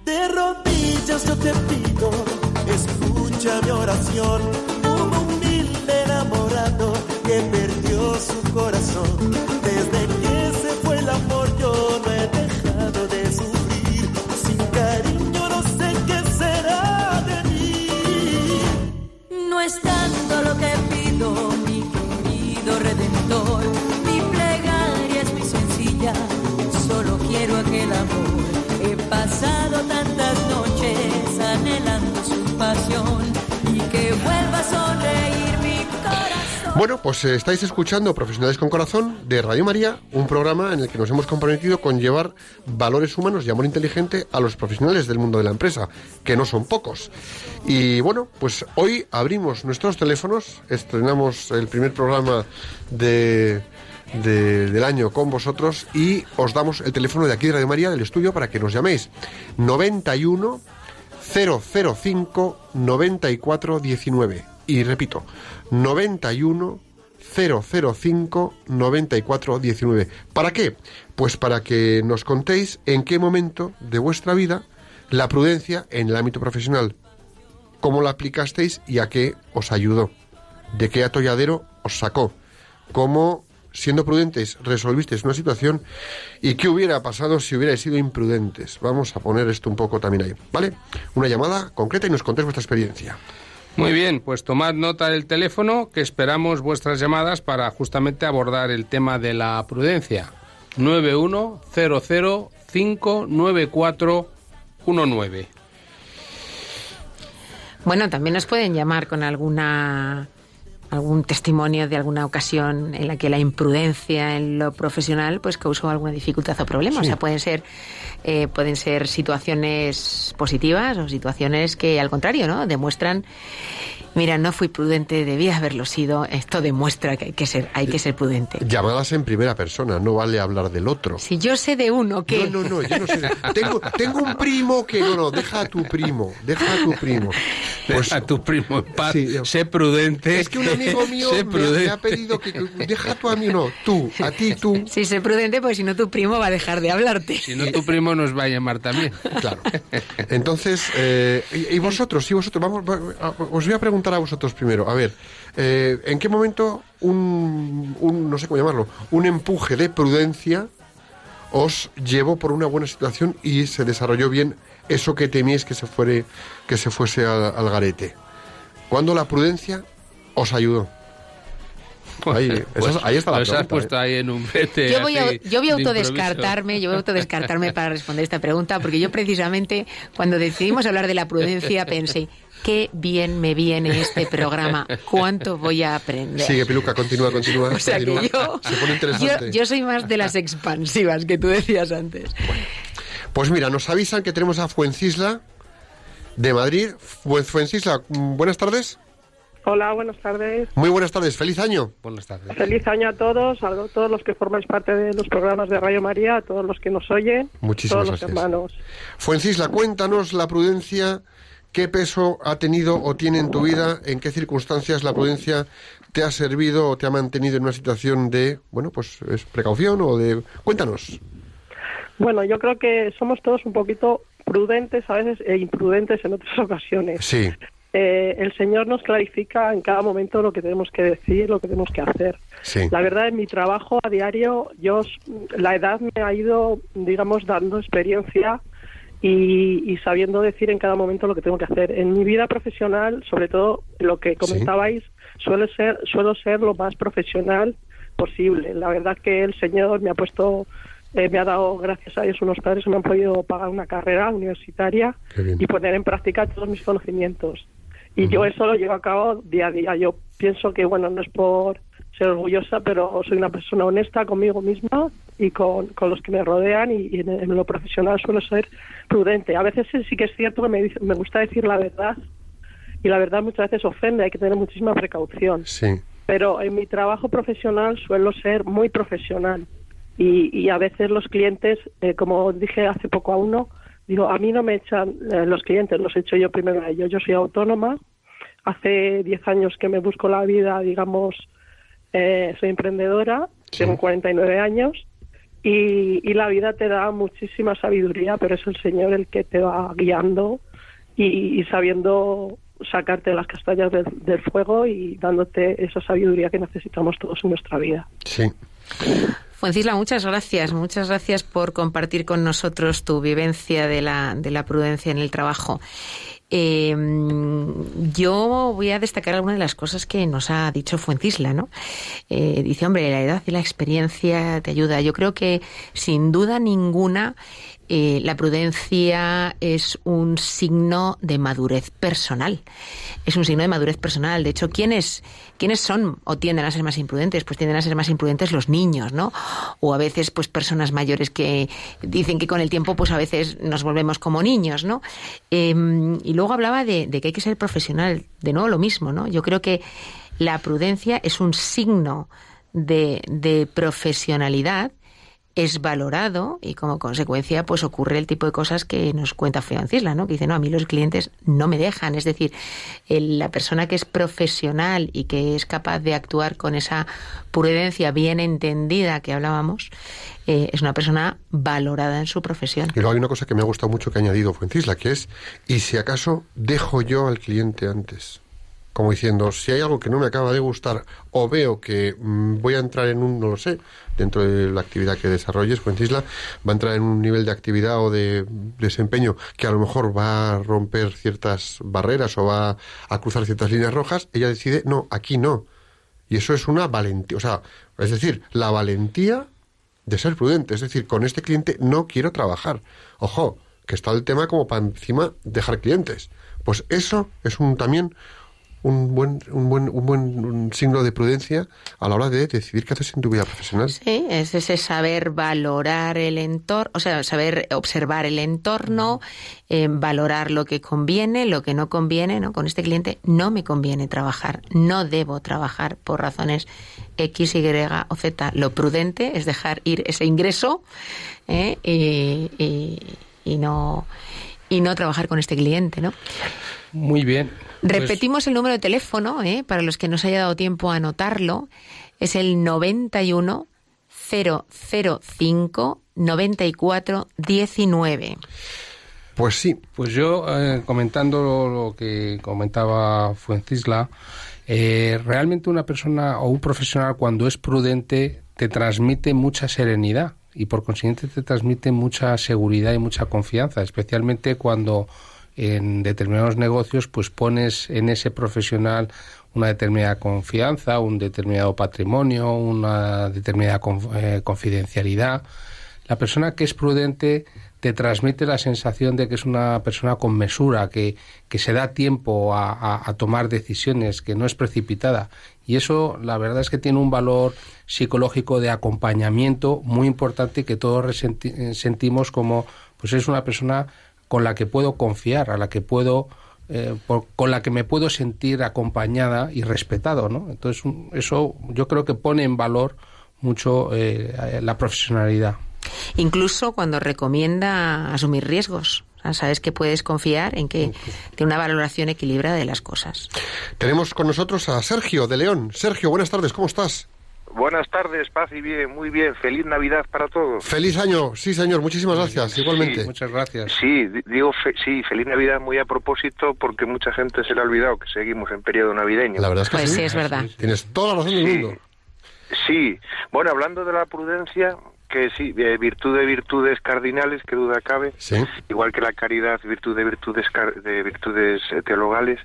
De rodillas escucha mi oración. Un humilde enamorado que perdió su corazón. Bueno, pues eh, estáis escuchando Profesionales con Corazón de Radio María, un programa en el que nos hemos comprometido con llevar valores humanos y amor inteligente a los profesionales del mundo de la empresa, que no son pocos. Y bueno, pues hoy abrimos nuestros teléfonos, estrenamos el primer programa de, de- del año con vosotros y os damos el teléfono de aquí de Radio María del estudio para que nos llaméis 91 005 94 19. Y repito, 91 005 94 19. ¿Para qué? Pues para que nos contéis en qué momento de vuestra vida la prudencia en el ámbito profesional, cómo la aplicasteis y a qué os ayudó, de qué atolladero os sacó, cómo, siendo prudentes, resolvisteis una situación y qué hubiera pasado si hubierais sido imprudentes. Vamos a poner esto un poco también ahí, ¿vale? Una llamada concreta y nos contéis vuestra experiencia. Muy bien, pues tomad nota del teléfono que esperamos vuestras llamadas para justamente abordar el tema de la prudencia. 910059419. Bueno, también nos pueden llamar con alguna algún testimonio de alguna ocasión en la que la imprudencia en lo profesional pues causó alguna dificultad o problema. O sea, pueden ser eh, pueden ser situaciones positivas o situaciones que al contrario, ¿no? Demuestran Mira, no fui prudente, debía haberlo sido. Esto demuestra que hay que ser, hay que ser prudente. Llamadas en primera persona, no vale hablar del otro. Si yo sé de uno que No, no, no, yo no sé. Tengo, tengo un primo que no, no, deja a tu primo, deja a tu primo. Pues, a tu primo en paz, sí, yo- sé prudente. es que un amigo mío me, ha pedido que, deja tú a mí, no, tú, a ti, tú. Sí, sé prudente porque si no tu primo va a dejar de hablarte. Si no, tu primo nos va a llamar también. Claro. Entonces, eh, y, y vosotros, sí, vosotros, vamos, os voy a preguntar preguntar a vosotros primero. A ver, eh, ¿en qué momento un, un, no sé cómo llamarlo, un empuje de prudencia os llevó por una buena situación y se desarrolló bien eso que temíais que se fuere, que se fuese al, al garete? ¿Cuándo la prudencia os ayudó? Ahí, Pues, esa es- ahí está la pues has pregunta, puesto ¿eh? ahí en un. Yo voy, a, yo voy a de autodescartarme, yo voy a autodescartarme para responder esta pregunta, porque yo precisamente cuando decidimos hablar de la prudencia pensé, qué bien me viene este programa, cuánto voy a aprender. Sigue, Piluca, continúa, continúa. O sea que continúa. yo, Se pone interesante. yo, yo soy más de las expansivas que tú decías antes. Pues mira, nos avisan que tenemos a Fuencisla de Madrid. Fu- Fuencisla, mm, buenas tardes. Hola, buenas tardes. Muy buenas tardes, feliz año. Buenas tardes. Feliz año a todos, a todos los que formáis parte de los programas de Radio María, a todos los que nos oyen, Muchísimas todos los gracias. hermanos. Fuencisla, cuéntanos la prudencia, qué peso ha tenido o tiene en tu vida, en qué circunstancias la prudencia te ha servido o te ha mantenido en una situación de, bueno, pues es precaución o de... Cuéntanos. Bueno, yo creo que somos todos un poquito prudentes a veces e imprudentes en otras ocasiones. Sí, Eh, el Señor nos clarifica en cada momento lo que tenemos que decir, lo que tenemos que hacer. sí. La verdad, en mi trabajo a diario, yo la edad me ha ido, digamos, dando experiencia y, y sabiendo decir en cada momento lo que tengo que hacer. En mi vida profesional, sobre todo lo que comentabais, suele ser, suelo ser lo más profesional posible. La verdad que el Señor me ha puesto, eh, me ha dado, gracias a Dios, unos padres que me han podido pagar una carrera universitaria y poner en práctica todos mis conocimientos. Y yo eso lo llevo a cabo día a día. Yo pienso que, bueno, no es por ser orgullosa, pero soy una persona honesta conmigo misma y con, con los que me rodean y, y en, en lo profesional suelo ser prudente. A veces sí que es cierto que me, me gusta decir la verdad y la verdad muchas veces ofende, hay que tener muchísima precaución. Sí, Pero en mi trabajo profesional suelo ser muy profesional y, y a veces los clientes, eh, como dije hace poco a uno, digo, a mí no me echan eh, los clientes, los echo yo primero a ellos. Yo soy autónoma, hace 10 años que me busco la vida, digamos, eh, soy emprendedora, Sí. tengo 49 años y, y la vida te da muchísima sabiduría, pero es el Señor el que te va guiando y, y sabiendo sacarte las castañas del, del fuego y dándote esa sabiduría que necesitamos todos en nuestra vida. sí. Fuencisla, muchas gracias, muchas gracias por compartir con nosotros tu vivencia de la, de la prudencia en el trabajo. Eh, yo voy a destacar algunas de las cosas que nos ha dicho Fuencisla, ¿no? Eh, dice, hombre, la edad y la experiencia te ayuda. Yo creo que sin duda ninguna eh, la prudencia es un signo de madurez personal. Es un signo de madurez personal. De hecho, ¿quiénes, ¿quiénes son o tienden a ser más imprudentes? Pues tienden a ser más imprudentes los niños, ¿no? O a veces, pues, personas mayores que dicen que con el tiempo, pues, a veces nos volvemos como niños, ¿no? Eh, y luego hablaba de, que hay que ser profesional. De nuevo, lo mismo, ¿no? Yo creo que la prudencia es un signo de profesionalidad es valorado y como consecuencia pues ocurre el tipo de cosas que nos cuenta Francisla, ¿no? Que dice, no, a mí los clientes no me dejan. Es decir, el- la persona que es profesional y que es capaz de actuar con esa prudencia bien entendida que hablábamos, eh, es una persona valorada en su profesión. Y luego hay una cosa que me ha gustado mucho que ha añadido Fuencisla, que es, y si acaso dejo yo al cliente antes. Como diciendo, si hay algo que no me acaba de gustar o veo que mm, voy a entrar en un, no lo sé, dentro de la actividad que desarrolles, Fuencisla, va a entrar en un nivel de actividad o de desempeño que a lo mejor va a romper ciertas barreras o va a cruzar ciertas líneas rojas, ella decide, no, aquí no. Y eso es una valentía, o sea, es decir, la valentía de ser prudente. Es decir, con este cliente no quiero trabajar. Ojo, que está el tema como para encima dejar clientes. Pues eso es un también un buen, un buen, un buen un signo de prudencia a la hora de decidir qué haces en tu vida profesional. Sí, es ese saber valorar el entorno, o sea, saber observar el entorno, eh, valorar lo que conviene, lo que no conviene, ¿no? Con este cliente no me conviene trabajar, no debo trabajar por razones X, Y o Z. Lo prudente es dejar ir ese ingreso ¿eh? y, y- y no y no trabajar con este cliente, ¿no? Muy bien. Pues, Repetimos el número de teléfono, ¿eh? para los que no se haya dado tiempo a anotarlo. Es el 91 005 94 19. Pues sí. Pues yo, eh, comentando lo, lo que comentaba Fuencisla, eh, realmente una persona o un profesional cuando es prudente te transmite mucha serenidad y por consiguiente te transmite mucha seguridad y mucha confianza, especialmente cuando en determinados negocios pues pones en ese profesional una determinada confianza, un determinado patrimonio, una determinada eh, confidencialidad. La persona que es prudente te transmite la sensación de que es una persona con mesura, que, que se da tiempo a- a tomar decisiones, que no es precipitada. Y eso, la verdad es que tiene un valor psicológico de acompañamiento muy importante que todos eh, sentimos como, pues es una persona con la que puedo confiar, a la que puedo, eh, con la que me puedo sentir acompañada y respetado, ¿no? Entonces, un- eso yo creo que pone en valor mucho eh, la profesionalidad. Incluso cuando recomienda asumir riesgos. Sea, sabes que puedes confiar en que tiene una valoración equilibrada de las cosas. Tenemos con nosotros a Sergio de León. Sergio, buenas tardes, ¿cómo estás? Buenas tardes, paz y bien, muy bien. Feliz Navidad para todos. Feliz año, sí señor, muchísimas gracias, igualmente. Muchas gracias. Sí, di- digo fe- sí, feliz Navidad muy a propósito porque mucha gente se le ha olvidado que seguimos en periodo navideño. La verdad es que Pues sí. sí, es verdad. Tienes toda la razón del Sí. mundo. Sí, bueno, hablando de la prudencia, que sí, virtud de virtudes cardinales, que duda cabe, Sí. igual que la caridad, virtud de virtudes de virtudes eh, teologales,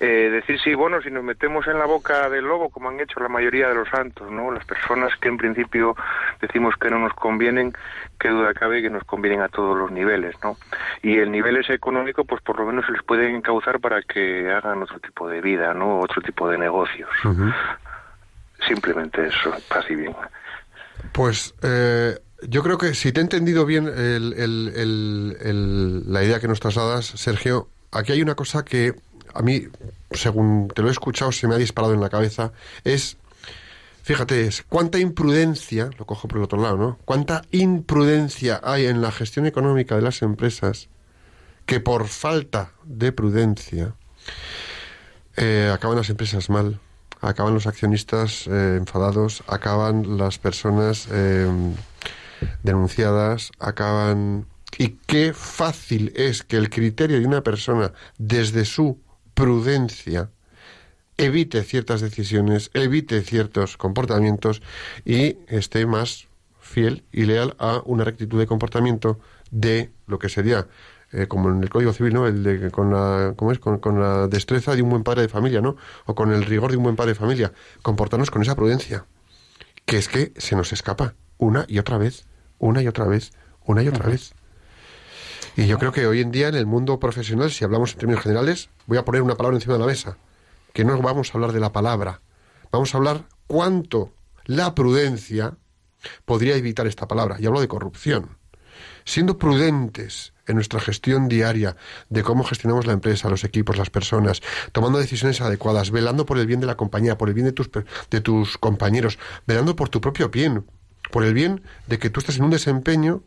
eh, decir sí, bueno, si nos metemos en la boca del lobo, como han hecho la mayoría de los santos, ¿no? Las personas que en principio decimos que no nos convienen, que duda cabe que nos convienen a todos los niveles, ¿no? Y el nivel es económico, pues por lo menos se les puede encauzar para que hagan otro tipo de vida, ¿no? Otro tipo de negocios. Simplemente eso, paz y bien. Pues eh, yo creo que si te he entendido bien el- la idea que nos trasladas, Sergio, aquí hay una cosa que a mí, según te lo he escuchado, se me ha disparado en la cabeza, es, fíjate, es cuánta imprudencia, lo cojo por el otro lado, ¿no? Cuánta imprudencia hay en la gestión económica de las empresas que por falta de prudencia eh, acaban las empresas mal, acaban los accionistas eh, enfadados, acaban las personas eh, denunciadas, acaban... Y qué fácil es que el criterio de una persona desde su prudencia evite ciertas decisiones, evite ciertos comportamientos y esté más fiel y leal a una rectitud de comportamiento de lo que sería eh, como en el Código Civil, ¿no? El de con la ¿cómo es? Con, con la destreza de un buen padre de familia, ¿no? O con el rigor de un buen padre de familia, comportarnos con esa prudencia, que es que se nos escapa una y otra vez, una y otra vez, una y otra vez. Y yo creo que hoy en día en el mundo profesional, si hablamos en términos generales, voy a poner una palabra encima de la mesa, que no vamos a hablar de la palabra, vamos a hablar cuánto la prudencia podría evitar esta palabra. Y hablo de corrupción. Siendo prudentes en nuestra gestión diaria de cómo gestionamos la empresa, los equipos, las personas, tomando decisiones adecuadas, velando por el bien de la compañía, por el bien de tus, de tus compañeros, velando por tu propio bien, por el bien de que tú estés en un desempeño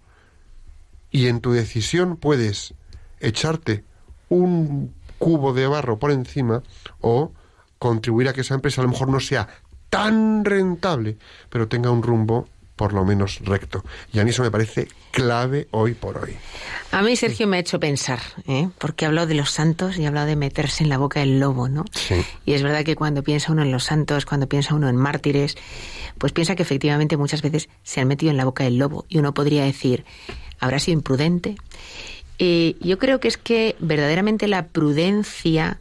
y en tu decisión puedes echarte un cubo de barro por encima o contribuir a que esa empresa a lo mejor no sea tan rentable, pero tenga un rumbo por lo menos recto. Y a mí eso me parece clave hoy por hoy. A mí Sergio me ha hecho pensar, ¿eh? porque ha hablado de los santos y ha hablado de meterse en la boca del lobo, ¿no? Sí. Y es verdad que cuando piensa uno en los santos, cuando piensa uno en mártires, pues piensa que efectivamente muchas veces se han metido en la boca del lobo y uno podría decir, habrá sido imprudente. Eh, yo creo que es que verdaderamente la prudencia,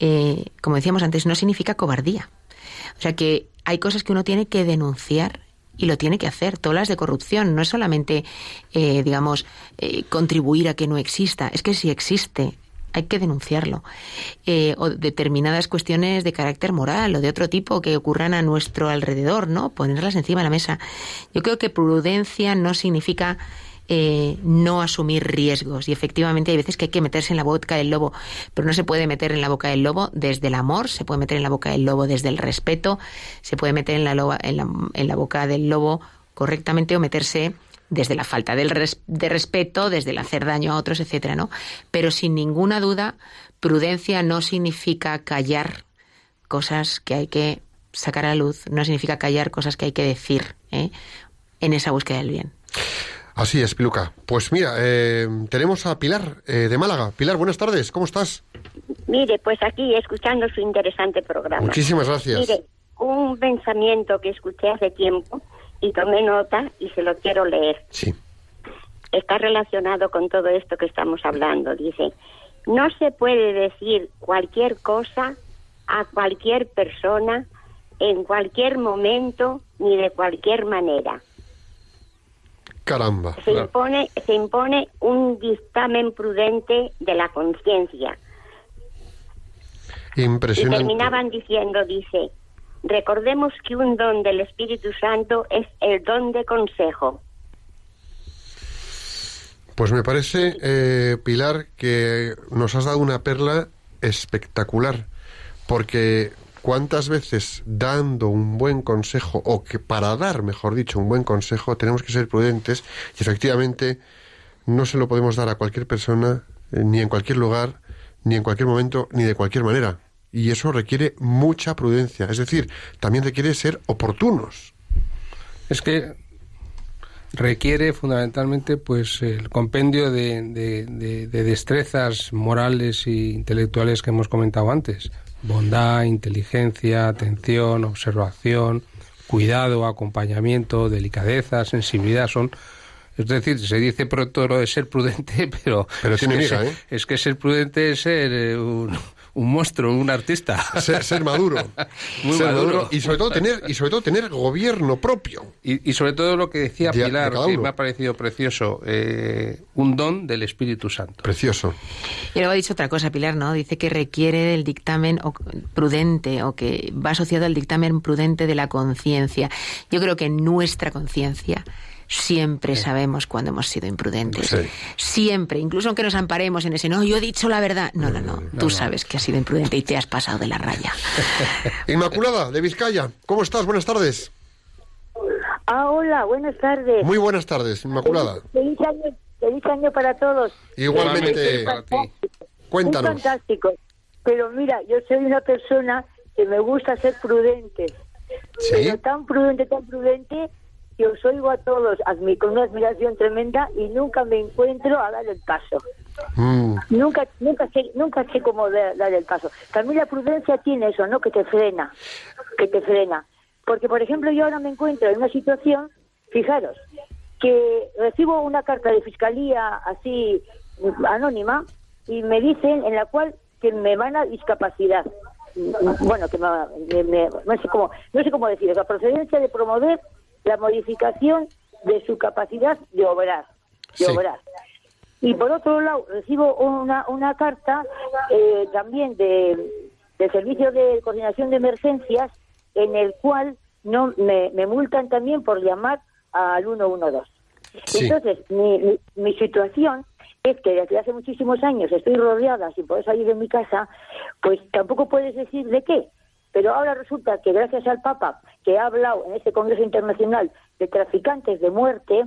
eh, como decíamos antes, no significa cobardía. O sea que hay cosas que uno tiene que denunciar y lo tiene que hacer. Tú hablas de corrupción, no es solamente, eh, digamos, eh, contribuir a que no exista, es que si existe, hay que denunciarlo. Eh, o determinadas cuestiones de carácter moral o de otro tipo que ocurran a nuestro alrededor, ¿no? Ponerlas encima de la mesa. Yo creo que prudencia no significa eh, no asumir riesgos. Y efectivamente hay veces que hay que meterse en la boca del lobo, pero no se puede meter en la boca del lobo desde el amor, se puede meter en la boca del lobo desde el respeto, se puede meter en la, loba- en la, en la boca del lobo correctamente o meterse desde la falta del res- de respeto, desde el hacer daño a otros, etcétera, ¿no? Pero sin ninguna duda, prudencia no significa callar cosas que hay que sacar a la luz, no significa callar cosas que hay que decir ¿eh? en esa búsqueda del bien. Así es, Piluca. Pues mira, eh, tenemos a Pilar eh, de Málaga. Pilar, buenas tardes, ¿cómo estás? Mire, pues aquí escuchando su interesante programa. Muchísimas gracias. Mire, un pensamiento que escuché hace tiempo y tomé nota y se lo quiero leer. Sí. Está relacionado con todo esto que estamos hablando. Dice, no se puede decir cualquier cosa a cualquier persona en cualquier momento ni de cualquier manera. Caramba. Se impone, se impone un dictamen prudente de la conciencia. Y Impresionante. terminaban diciendo, dice, recordemos que un don del Espíritu Santo es el don de consejo. Pues me parece, eh, Pilar, que nos has dado una perla espectacular, porque cuántas veces dando un buen consejo, o que para dar, mejor dicho, un buen consejo, tenemos que ser prudentes y efectivamente no se lo podemos dar a cualquier persona, eh, ni en cualquier lugar, ni en cualquier momento, ni de cualquier manera. Y eso requiere mucha prudencia, es decir, también requiere ser oportunos. Es que requiere fundamentalmente pues el compendio de, de- de- de destrezas morales e intelectuales que hemos comentado antes. Bondad, inteligencia, atención, observación, cuidado, acompañamiento, delicadeza, sensibilidad son es decir, se dice pronto lo de ser prudente, pero, Pero es, que miga, ser, ¿eh? es que ser prudente es ser eh, un, un monstruo, un artista. Ser, ser maduro. Muy Ser maduro. y sobre todo tener y sobre todo tener gobierno propio. Y, y sobre todo lo que decía De- de Pilar, que me ha parecido precioso, eh, un don del Espíritu Santo. Precioso. Y luego ha dicho otra cosa, Pilar, ¿no? Dice que requiere del dictamen o- prudente o que va asociado al dictamen prudente de la conciencia. Yo creo que nuestra conciencia siempre sabemos cuando hemos sido imprudentes. Sí. Siempre, incluso aunque nos amparemos en ese, no, yo he dicho la verdad. No, no, no, tú sabes que has sido imprudente y te has pasado de la raya. Inmaculada, de Vizcaya, ¿cómo estás? Buenas tardes. Ah, hola, buenas tardes. Muy buenas tardes, Inmaculada. Feliz año, feliz año para todos. Igualmente, para ti. cuéntanos. Es fantástico. Pero mira, yo soy una persona que me gusta ser prudente. Sí. Pero tan prudente, tan prudente, que os oigo a todos admi- con una admiración tremenda y nunca me encuentro a dar el paso. Mm, Nunca, nunca sé, nunca sé cómo dar, dar el paso. También la prudencia tiene eso, ¿no? Que te frena, que te frena. Porque, por ejemplo, yo ahora me encuentro en una situación, fijaros, que recibo una carta de fiscalía así mm, anónima y me dicen en la cual que me van a discapacidad. Mm, Bueno, que me, me- me- no sé cómo, no sé cómo decir, la procedencia de promover la modificación de su capacidad de obrar, de Sí. obrar. Y por otro lado, recibo una, una carta eh, también de, del Servicio de Coordinación de Emergencias en el cual no me, me multan también por llamar al 112. Sí. Entonces, mi, mi, mi situación es que desde hace muchísimos años estoy rodeada sin poder salir de mi casa, pues tampoco puedes decir de qué. Pero ahora resulta que gracias al Papa, que ha hablado en este Congreso Internacional de traficantes de muerte,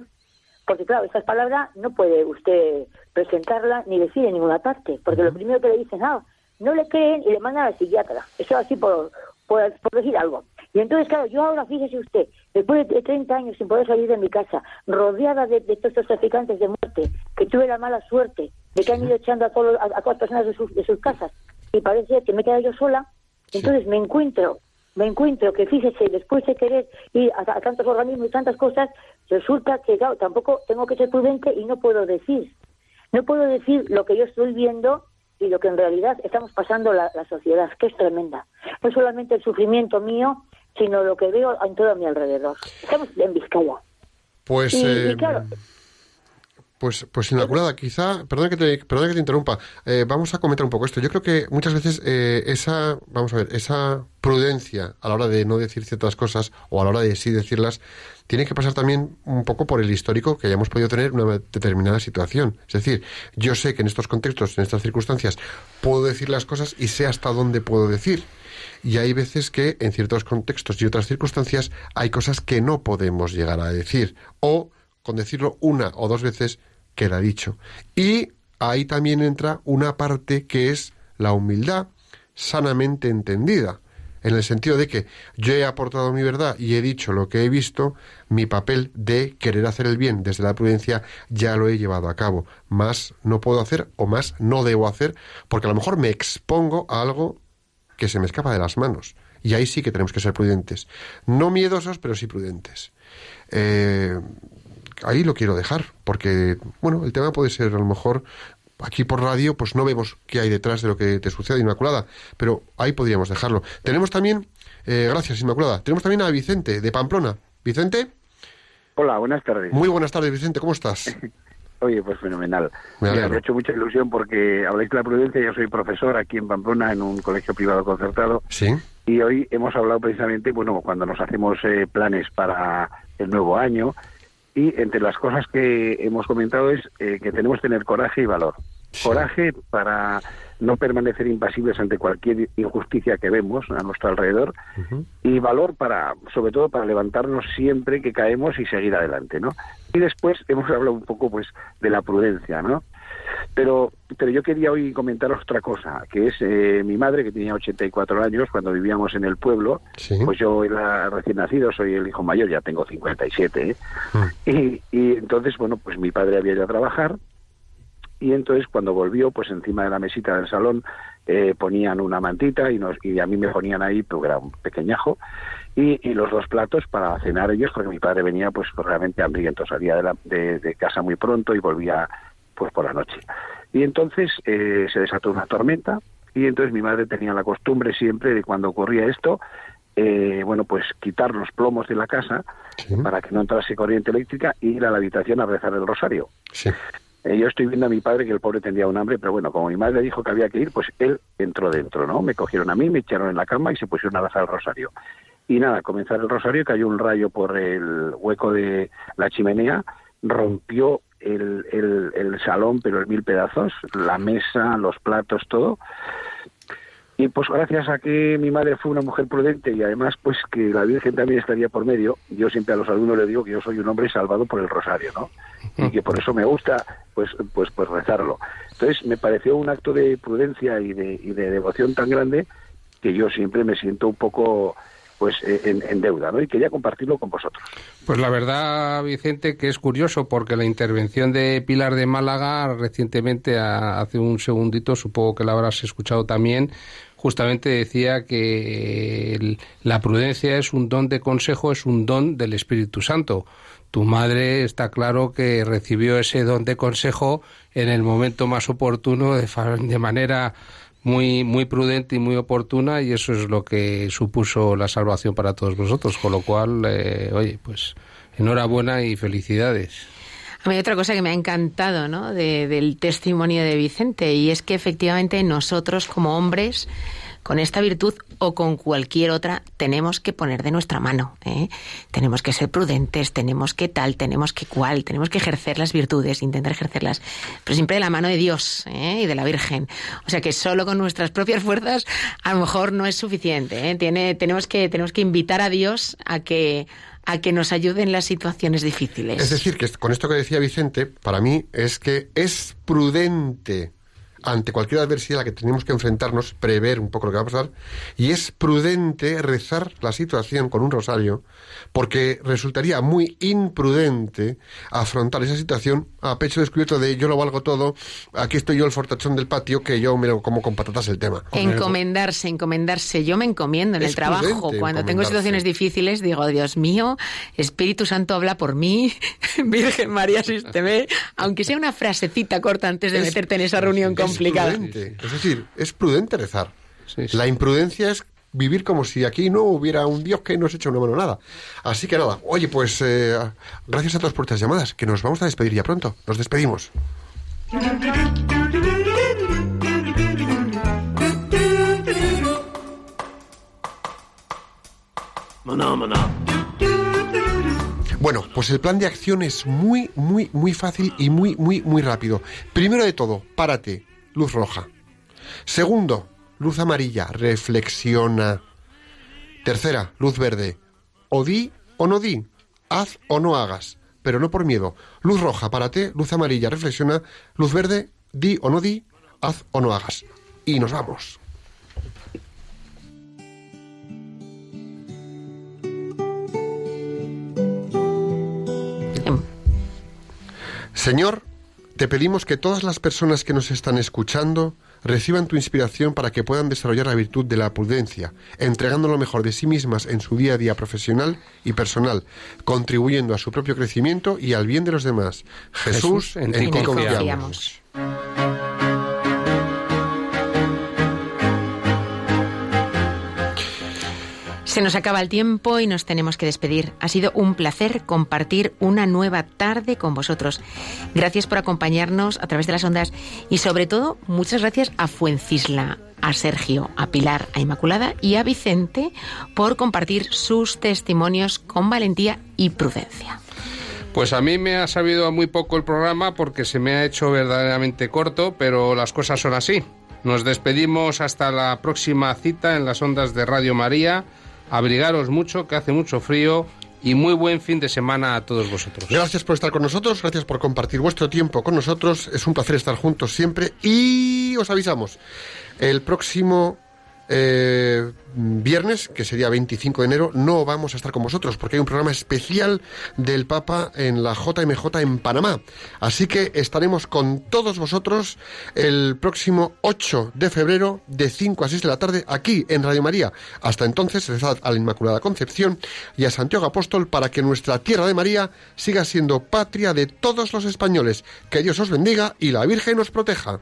porque claro, estas palabras no puede usted presentarla ni decir en ninguna parte, porque lo primero que le dicen, ah, no le creen y le mandan al psiquiatra. Eso así por, por, por decir algo. Y entonces, claro, yo ahora, fíjese usted, después de 30 años sin poder salir de mi casa, rodeada de, de todos estos traficantes de muerte, que tuve la mala suerte de que han ido echando a, todos, a, a todas las personas de sus, de sus casas, y parece que me he quedado yo sola, entonces me encuentro, me encuentro que fíjese, después de querer ir a, a tantos organismos y tantas cosas, resulta que, claro, tampoco tengo que ser prudente y no puedo decir. No puedo decir lo que yo estoy viendo y lo que en realidad estamos pasando la, la sociedad, que es tremenda. No solamente el sufrimiento mío, sino lo que veo en todo a mi alrededor. Estamos en Vizcaya. Pues, Y- y eh, claro- pues, pues Inmaculada, quizá, perdona que te, perdona que te interrumpa, eh, vamos a comentar un poco esto. Yo creo que muchas veces eh, esa, vamos a ver, esa prudencia a la hora de no decir ciertas cosas o a la hora de sí decirlas, tiene que pasar también un poco por el histórico que hayamos podido tener en una determinada situación. Es decir, yo sé que en estos contextos, en estas circunstancias, puedo decir las cosas y sé hasta dónde puedo decir. Y hay veces que en ciertos contextos y otras circunstancias hay cosas que no podemos llegar a decir. O con decirlo una o dos veces queda dicho. Y ahí también entra una parte que es la humildad sanamente entendida. en el sentido de que yo he aportado mi verdad y he dicho lo que he visto, mi papel de querer hacer el bien desde la prudencia ya lo he llevado a cabo. Más no puedo hacer o más no debo hacer, porque a lo mejor me expongo a algo que se me escapa de las manos. Y ahí sí que tenemos que ser prudentes. No miedosos, pero sí prudentes. Eh, ahí lo quiero dejar, porque, bueno, el tema puede ser a lo mejor aquí por radio pues no vemos qué hay detrás de lo que te sucede, Inmaculada, pero ahí podríamos dejarlo. Tenemos también, eh, gracias Inmaculada, tenemos también a Vicente de Pamplona. Vicente. Hola, buenas tardes. Muy buenas tardes, Vicente, ¿cómo estás? Oye, pues fenomenal. Me Mira, alegro. me ha hecho mucha ilusión porque habláis de la prudencia, yo soy profesor aquí en Pamplona en un colegio privado concertado Sí. y hoy hemos hablado precisamente, bueno, cuando nos hacemos eh, planes para el nuevo año y entre las cosas que hemos comentado es eh, que tenemos que tener coraje y valor. Coraje para no permanecer impasibles ante cualquier injusticia que vemos a nuestro alrededor y valor para, sobre todo, para levantarnos siempre que caemos y seguir adelante, ¿no? Y después hemos hablado un poco, pues, de la prudencia, ¿no? Pero, pero yo quería hoy comentaros otra cosa, que es eh, mi madre, que tenía 84 años, cuando vivíamos en el pueblo, Sí. pues yo era recién nacido, soy el hijo mayor, ya tengo 57, ¿eh? Y, y entonces, bueno, pues mi padre había ido a trabajar y entonces cuando volvió, pues encima de la mesita del salón eh, ponían una mantita y, nos, y a mí me ponían ahí, porque era un pequeñajo, y, y los dos platos para cenar ellos, porque mi padre venía pues realmente hambriento, salía de, la- de, de casa muy pronto y volvía pues por la noche. Y entonces eh, se desató una tormenta y entonces mi madre tenía la costumbre siempre de cuando ocurría esto, eh, bueno, pues quitar los plomos de la casa Sí. para que no entrase corriente eléctrica y ir a la habitación a rezar el rosario. Sí. Eh, yo estoy viendo a mi padre que el pobre tendría un hambre, pero bueno, como mi madre dijo que había que ir, pues él entró dentro, ¿no? Me cogieron a mí, me echaron en la cama y se pusieron a rezar el rosario. Y nada, comenzar el rosario, cayó un rayo por el hueco de la chimenea, rompió el, el, el salón, pero en mil pedazos, la mesa, los platos, todo. Y pues gracias a que mi madre fue una mujer prudente y además pues que la Virgen también estaría por medio, yo siempre a los alumnos les digo que yo soy un hombre salvado por el rosario, ¿no? Y que por eso me gusta pues pues pues rezarlo. Entonces me pareció un acto de prudencia y de, y de devoción tan grande que yo siempre me siento un poco pues eh, en, deuda, ¿no? Y quería compartirlo con vosotros. Pues la verdad, Vicente, que es curioso porque la intervención de Pilar de Málaga recientemente, a- hace un segundito, supongo que la habrás escuchado también, justamente decía que el- la prudencia es un don de consejo, es un don del Espíritu Santo. Tu madre está claro que recibió ese don de consejo en el momento más oportuno, de manera muy muy prudente y muy oportuna y eso es lo que supuso la salvación para todos nosotros con lo cual eh, oye pues enhorabuena y felicidades A mí otra cosa que me ha encantado ¿no? de- del testimonio de Vicente y es que efectivamente nosotros como hombres con esta virtud o con cualquier otra tenemos que poner de nuestra mano. ¿eh? Tenemos que ser prudentes, tenemos que tal, tenemos que cual, tenemos que ejercer las virtudes, intentar ejercerlas, pero siempre de la mano de Dios ¿eh? y de la Virgen. O sea que solo con nuestras propias fuerzas a lo mejor no es suficiente. ¿eh? Tiene, tenemos, que, tenemos que invitar a Dios a que, a que nos ayude en las situaciones difíciles. Es decir, que con esto que decía Vicente, para mí es que es prudente ante cualquier adversidad a la que tenemos que enfrentarnos, prever un poco lo que va a pasar, y es prudente rezar la situación con un rosario, porque resultaría muy imprudente afrontar esa situación a pecho descubierto de yo lo valgo todo, aquí estoy yo el fortachón del patio, que yo me lo como con patatas el tema. Encomendarse, encomendarse. Yo me encomiendo en Es el trabajo. Cuando tengo situaciones difíciles, digo, Dios mío, Espíritu Santo habla por mí, Virgen María, asísteme. Aunque sea una frasecita corta antes de Es- meterte en esa reunión es complicada. prudente. Es decir, es prudente rezar. Sí, sí. La imprudencia es vivir como si aquí no hubiera un Dios que nos eche una mano nada. Así que nada, oye, pues eh, gracias a todas por estas llamadas, que nos vamos a despedir ya pronto. Nos despedimos. Bueno, pues el plan de acción es muy, muy, muy fácil y muy, muy, muy rápido. Primero de todo, párate, luz roja. Segundo, luz amarilla, reflexiona. Tercera, luz verde, o di o no di, haz o no hagas, pero no por miedo. Luz roja, párate, luz amarilla, reflexiona, luz verde, di o no di, haz o no hagas. Y nos vamos. Em. Señor, te pedimos que todas las personas que nos están escuchando reciban tu inspiración para que puedan desarrollar la virtud de la prudencia, entregando lo mejor de sí mismas en su día a día profesional y personal, contribuyendo a su propio crecimiento y al bien de los demás. Jesús, en, ti confiamos. Se nos acaba el tiempo y nos tenemos que despedir. Ha sido un placer compartir una nueva tarde con vosotros. Gracias por acompañarnos a través de las ondas y sobre todo muchas gracias a Fuencisla, a Sergio, a Pilar, a Inmaculada y a Vicente por compartir sus testimonios con valentía y prudencia. Pues a mí me ha sabido muy poco el programa porque se me ha hecho verdaderamente corto, pero las cosas son así. Nos despedimos hasta la próxima cita en las ondas de Radio María abrigaros mucho, que hace mucho frío y muy buen fin de semana a todos vosotros. Gracias por estar con nosotros, gracias por compartir vuestro tiempo con nosotros. Es un placer estar juntos siempre y os avisamos, el próximo eh, viernes, que sería 25 de enero, no vamos a estar con vosotros porque hay un programa especial del Papa en la JMJ en Panamá. Así que estaremos con todos vosotros el próximo 8 de febrero de 5 a 6 de la tarde aquí en Radio María. Hasta entonces, rezad a la Inmaculada Concepción y a Santiago Apóstol para que nuestra tierra de María siga siendo patria de todos los españoles. Que Dios os bendiga y la Virgen os proteja.